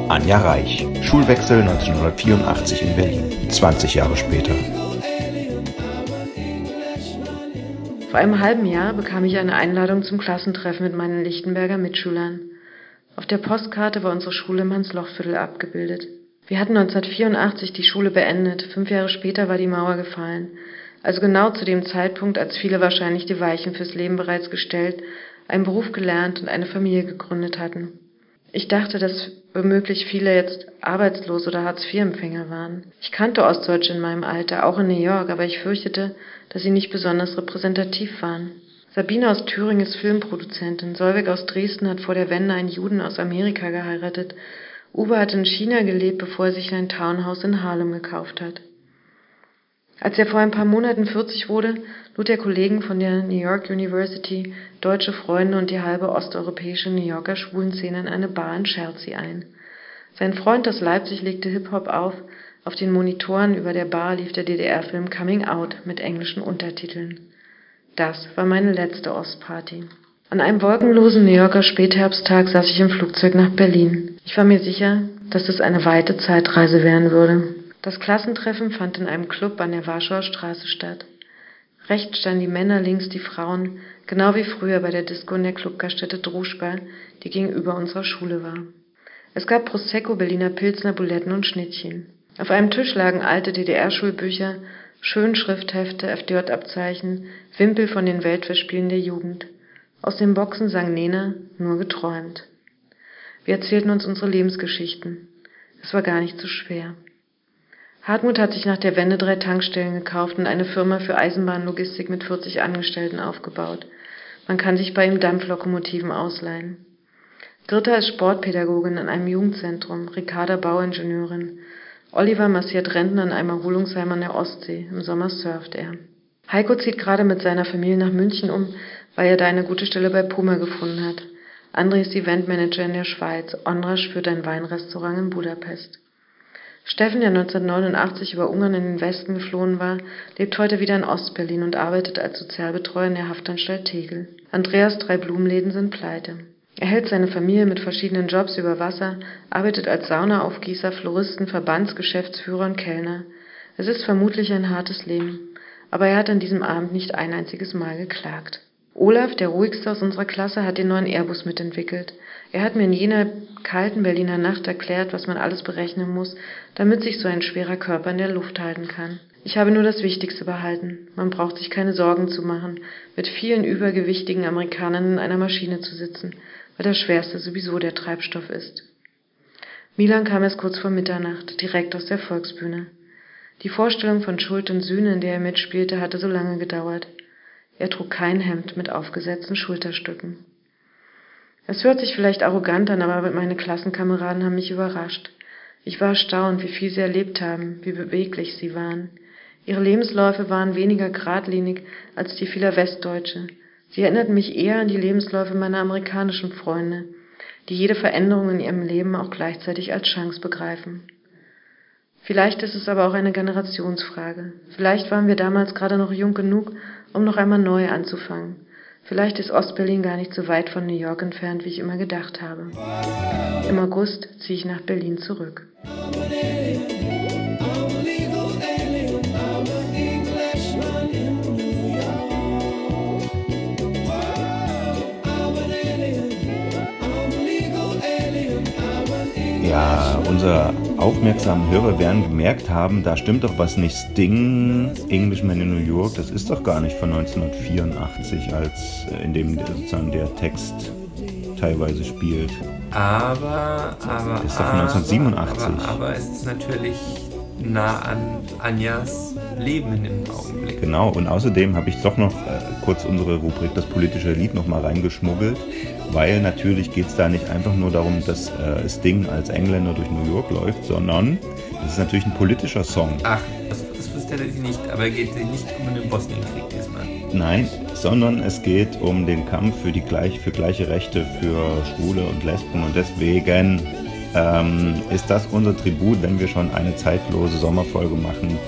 Anja Reich, Schulwechsel 1984 in Berlin, 20 Jahre später. Vor einem halben Jahr bekam ich eine Einladung zum Klassentreffen mit meinen Lichtenberger Mitschülern. Auf der Postkarte war unsere Schule im Hans-Loch-Viertel abgebildet. Wir hatten 1984 die Schule beendet, fünf Jahre später war die Mauer gefallen. Also genau zu dem Zeitpunkt, als viele wahrscheinlich die Weichen fürs Leben bereits gestellt, einen Beruf gelernt und eine Familie gegründet hatten. Ich dachte, dass womöglich viele jetzt arbeitslos oder Hartz-IV-Empfänger waren. Ich kannte Ostdeutsche in meinem Alter, auch in New York, aber ich fürchtete, dass sie nicht besonders repräsentativ waren. Sabine aus Thüringen ist Filmproduzentin, Solveig aus Dresden hat vor der Wende einen Juden aus Amerika geheiratet, Uwe hat in China gelebt, bevor er sich ein Townhouse in Harlem gekauft hat. Als er vor ein paar Monaten 40 wurde, lud er Kollegen von der New York University, deutsche Freunde und die halbe osteuropäische New Yorker Schwulenszene in eine Bar in Chelsea ein. Sein Freund aus Leipzig legte Hip-Hop auf, auf den Monitoren über der Bar lief der DDR-Film Coming Out mit englischen Untertiteln. Das war meine letzte Ostparty. An einem wolkenlosen New Yorker Spätherbsttag saß ich im Flugzeug nach Berlin. Ich war mir sicher, dass es eine weite Zeitreise werden würde. Das Klassentreffen fand in einem Club an der Warschauer Straße statt. Rechts standen die Männer, links die Frauen, genau wie früher bei der Disco in der Clubgaststätte Druschba, die gegenüber unserer Schule war. Es gab Prosecco, Berliner Pilsner, Buletten und Schnittchen. Auf einem Tisch lagen alte DDR-Schulbücher, Schönschrifthefte, FDJ-Abzeichen, Wimpel von den Weltverspielen der Jugend. Aus den Boxen sang Nena nur geträumt. Wir erzählten uns unsere Lebensgeschichten. Es war gar nicht so schwer. Hartmut hat sich nach der Wende drei Tankstellen gekauft und eine Firma für Eisenbahnlogistik mit 40 Angestellten aufgebaut. Man kann sich bei ihm Dampflokomotiven ausleihen. Greta ist Sportpädagogin in einem Jugendzentrum, Ricarda Bauingenieurin. Oliver massiert Rentner in einem Erholungsheim an der Ostsee. Im Sommer surft er. Heiko zieht gerade mit seiner Familie nach München um, weil er da eine gute Stelle bei Puma gefunden hat. André ist Eventmanager in der Schweiz. Onrasch führt ein Weinrestaurant in Budapest. Steffen, der 1989 über Ungarn in den Westen geflohen war, lebt heute wieder in Ostberlin und arbeitet als Sozialbetreuer in der Haftanstalt Tegel. Andreas drei Blumenläden sind pleite. Er hält seine Familie mit verschiedenen Jobs über Wasser, arbeitet als Saunaaufgießer, Floristen, Verbandsgeschäftsführer und Kellner. Es ist vermutlich ein hartes Leben, aber er hat an diesem Abend nicht ein einziges Mal geklagt. Olaf, der ruhigste aus unserer Klasse, hat den neuen Airbus mitentwickelt. Er hat mir in jener kalten Berliner Nacht erklärt, was man alles berechnen muss, damit sich so ein schwerer Körper in der Luft halten kann. Ich habe nur das Wichtigste behalten. Man braucht sich keine Sorgen zu machen, mit vielen übergewichtigen Amerikanern in einer Maschine zu sitzen, weil das Schwerste sowieso der Treibstoff ist. Milan kam erst kurz vor Mitternacht, direkt aus der Volksbühne. Die Vorstellung von Schuld und Sühne, in der er mitspielte, hatte so lange gedauert. Er trug kein Hemd mit aufgesetzten Schulterstücken. Es hört sich vielleicht arrogant an, aber meine Klassenkameraden haben mich überrascht. Ich war erstaunt, wie viel sie erlebt haben, wie beweglich sie waren. Ihre Lebensläufe waren weniger geradlinig als die vieler Westdeutsche. Sie erinnerten mich eher an die Lebensläufe meiner amerikanischen Freunde, die jede Veränderung in ihrem Leben auch gleichzeitig als Chance begreifen. Vielleicht ist es aber auch eine Generationsfrage. Vielleicht waren wir damals gerade noch jung genug, um noch einmal neu anzufangen. Vielleicht ist Ostberlin gar nicht so weit von New York entfernt, wie ich immer gedacht habe. Im August ziehe ich nach Berlin zurück. Ja, unser aufmerksamen Hörer werden gemerkt haben, da stimmt doch was nicht. Sting, Englishman in New York, das ist doch gar nicht von 1984, als äh, in dem sozusagen der Text teilweise spielt. Aber, aber. Ist doch von 1987. Aber, aber es ist natürlich nah an Anjas Leben in dem Augenblick. Genau, und außerdem habe ich doch noch äh, kurz unsere Rubrik Das politische Lied noch mal reingeschmuggelt, weil natürlich geht es da nicht einfach nur darum, dass äh, Sting als Engländer durch New York läuft, sondern es ist natürlich ein politischer Song. Ach, das, das wusste er nicht, aber er geht nicht um den Bosnienkrieg diesmal. Nein, sondern es geht um den Kampf für, die gleich, für gleiche Rechte für Schwule und Lesben und deswegen ähm, ist das unser Tribut, wenn wir schon eine zeitlose Sommerfolge machen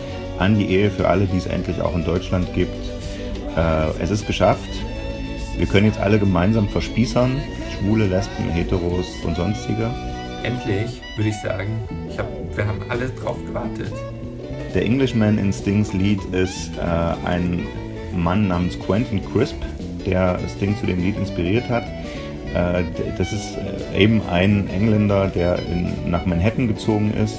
an die Ehe für alle, die es endlich auch in Deutschland gibt. Äh, es ist geschafft. Wir können jetzt alle gemeinsam verspießern, Schwule, Lesben, Heteros und sonstige. Endlich, würde ich sagen. Ich hab, wir haben alle drauf gewartet. Der Englishman in Stings Lied ist äh, ein Mann namens Quentin Crisp, der Sting zu dem Lied inspiriert hat. Äh, das ist äh, eben ein Engländer, der in, nach Manhattan gezogen ist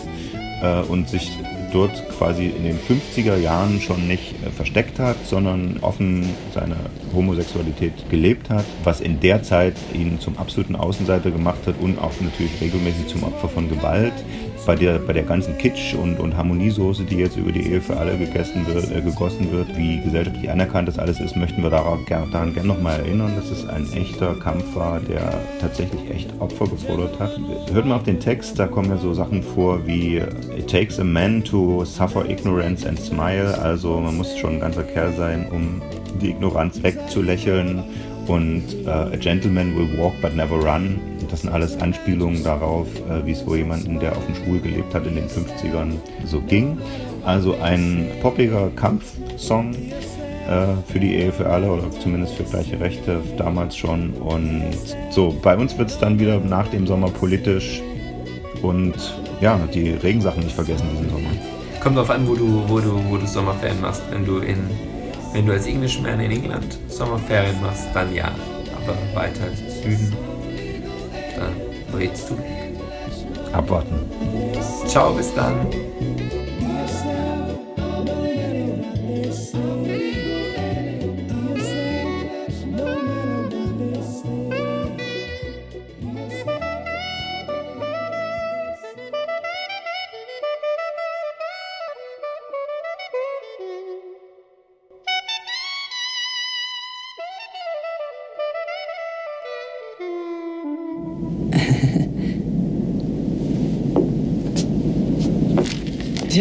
äh, und sich dort quasi in den 50er Jahren schon nicht äh, versteckt hat, sondern offen seine Homosexualität gelebt hat, was in der Zeit ihn zum absoluten Außenseiter gemacht hat und auch natürlich regelmäßig zum Opfer von Gewalt. Bei der, bei der ganzen Kitsch- und, und Harmoniesoße, die jetzt über die Ehe für alle gegessen wird, äh, gegossen wird, wie gesellschaftlich anerkannt das alles ist, möchten wir daran, daran gerne nochmal erinnern, dass es ein echter Kampf war, der tatsächlich echt Opfer gefordert hat. Hört mal auf den Text, da kommen ja so Sachen vor wie It takes a man to suffer ignorance and smile, also man muss schon ein ganzer Kerl sein, um die Ignoranz wegzulächeln und äh, A Gentleman Will Walk But Never Run. Das sind alles Anspielungen darauf, äh, wie es wohl jemanden, der auf dem Schwul gelebt hat, in den 50ern so ging. Also ein poppiger Kampfsong, äh, für die Ehe für alle oder zumindest für gleiche Rechte damals schon. Und so, bei uns wird es dann wieder nach dem Sommer politisch und ja, die Regensachen nicht vergessen diesen Sommer. Kommt drauf an, wo du, wo du, wo du Sommerferien machst. Wenn du in, wenn du als Englishman in England Sommerferien machst, dann ja. Aber weiter Süden, dann brätst du. Abwarten. Ciao, bis dann.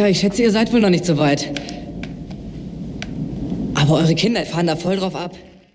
Tja, ich schätze, ihr seid wohl noch nicht so weit. Aber eure Kinder fahren da voll drauf ab.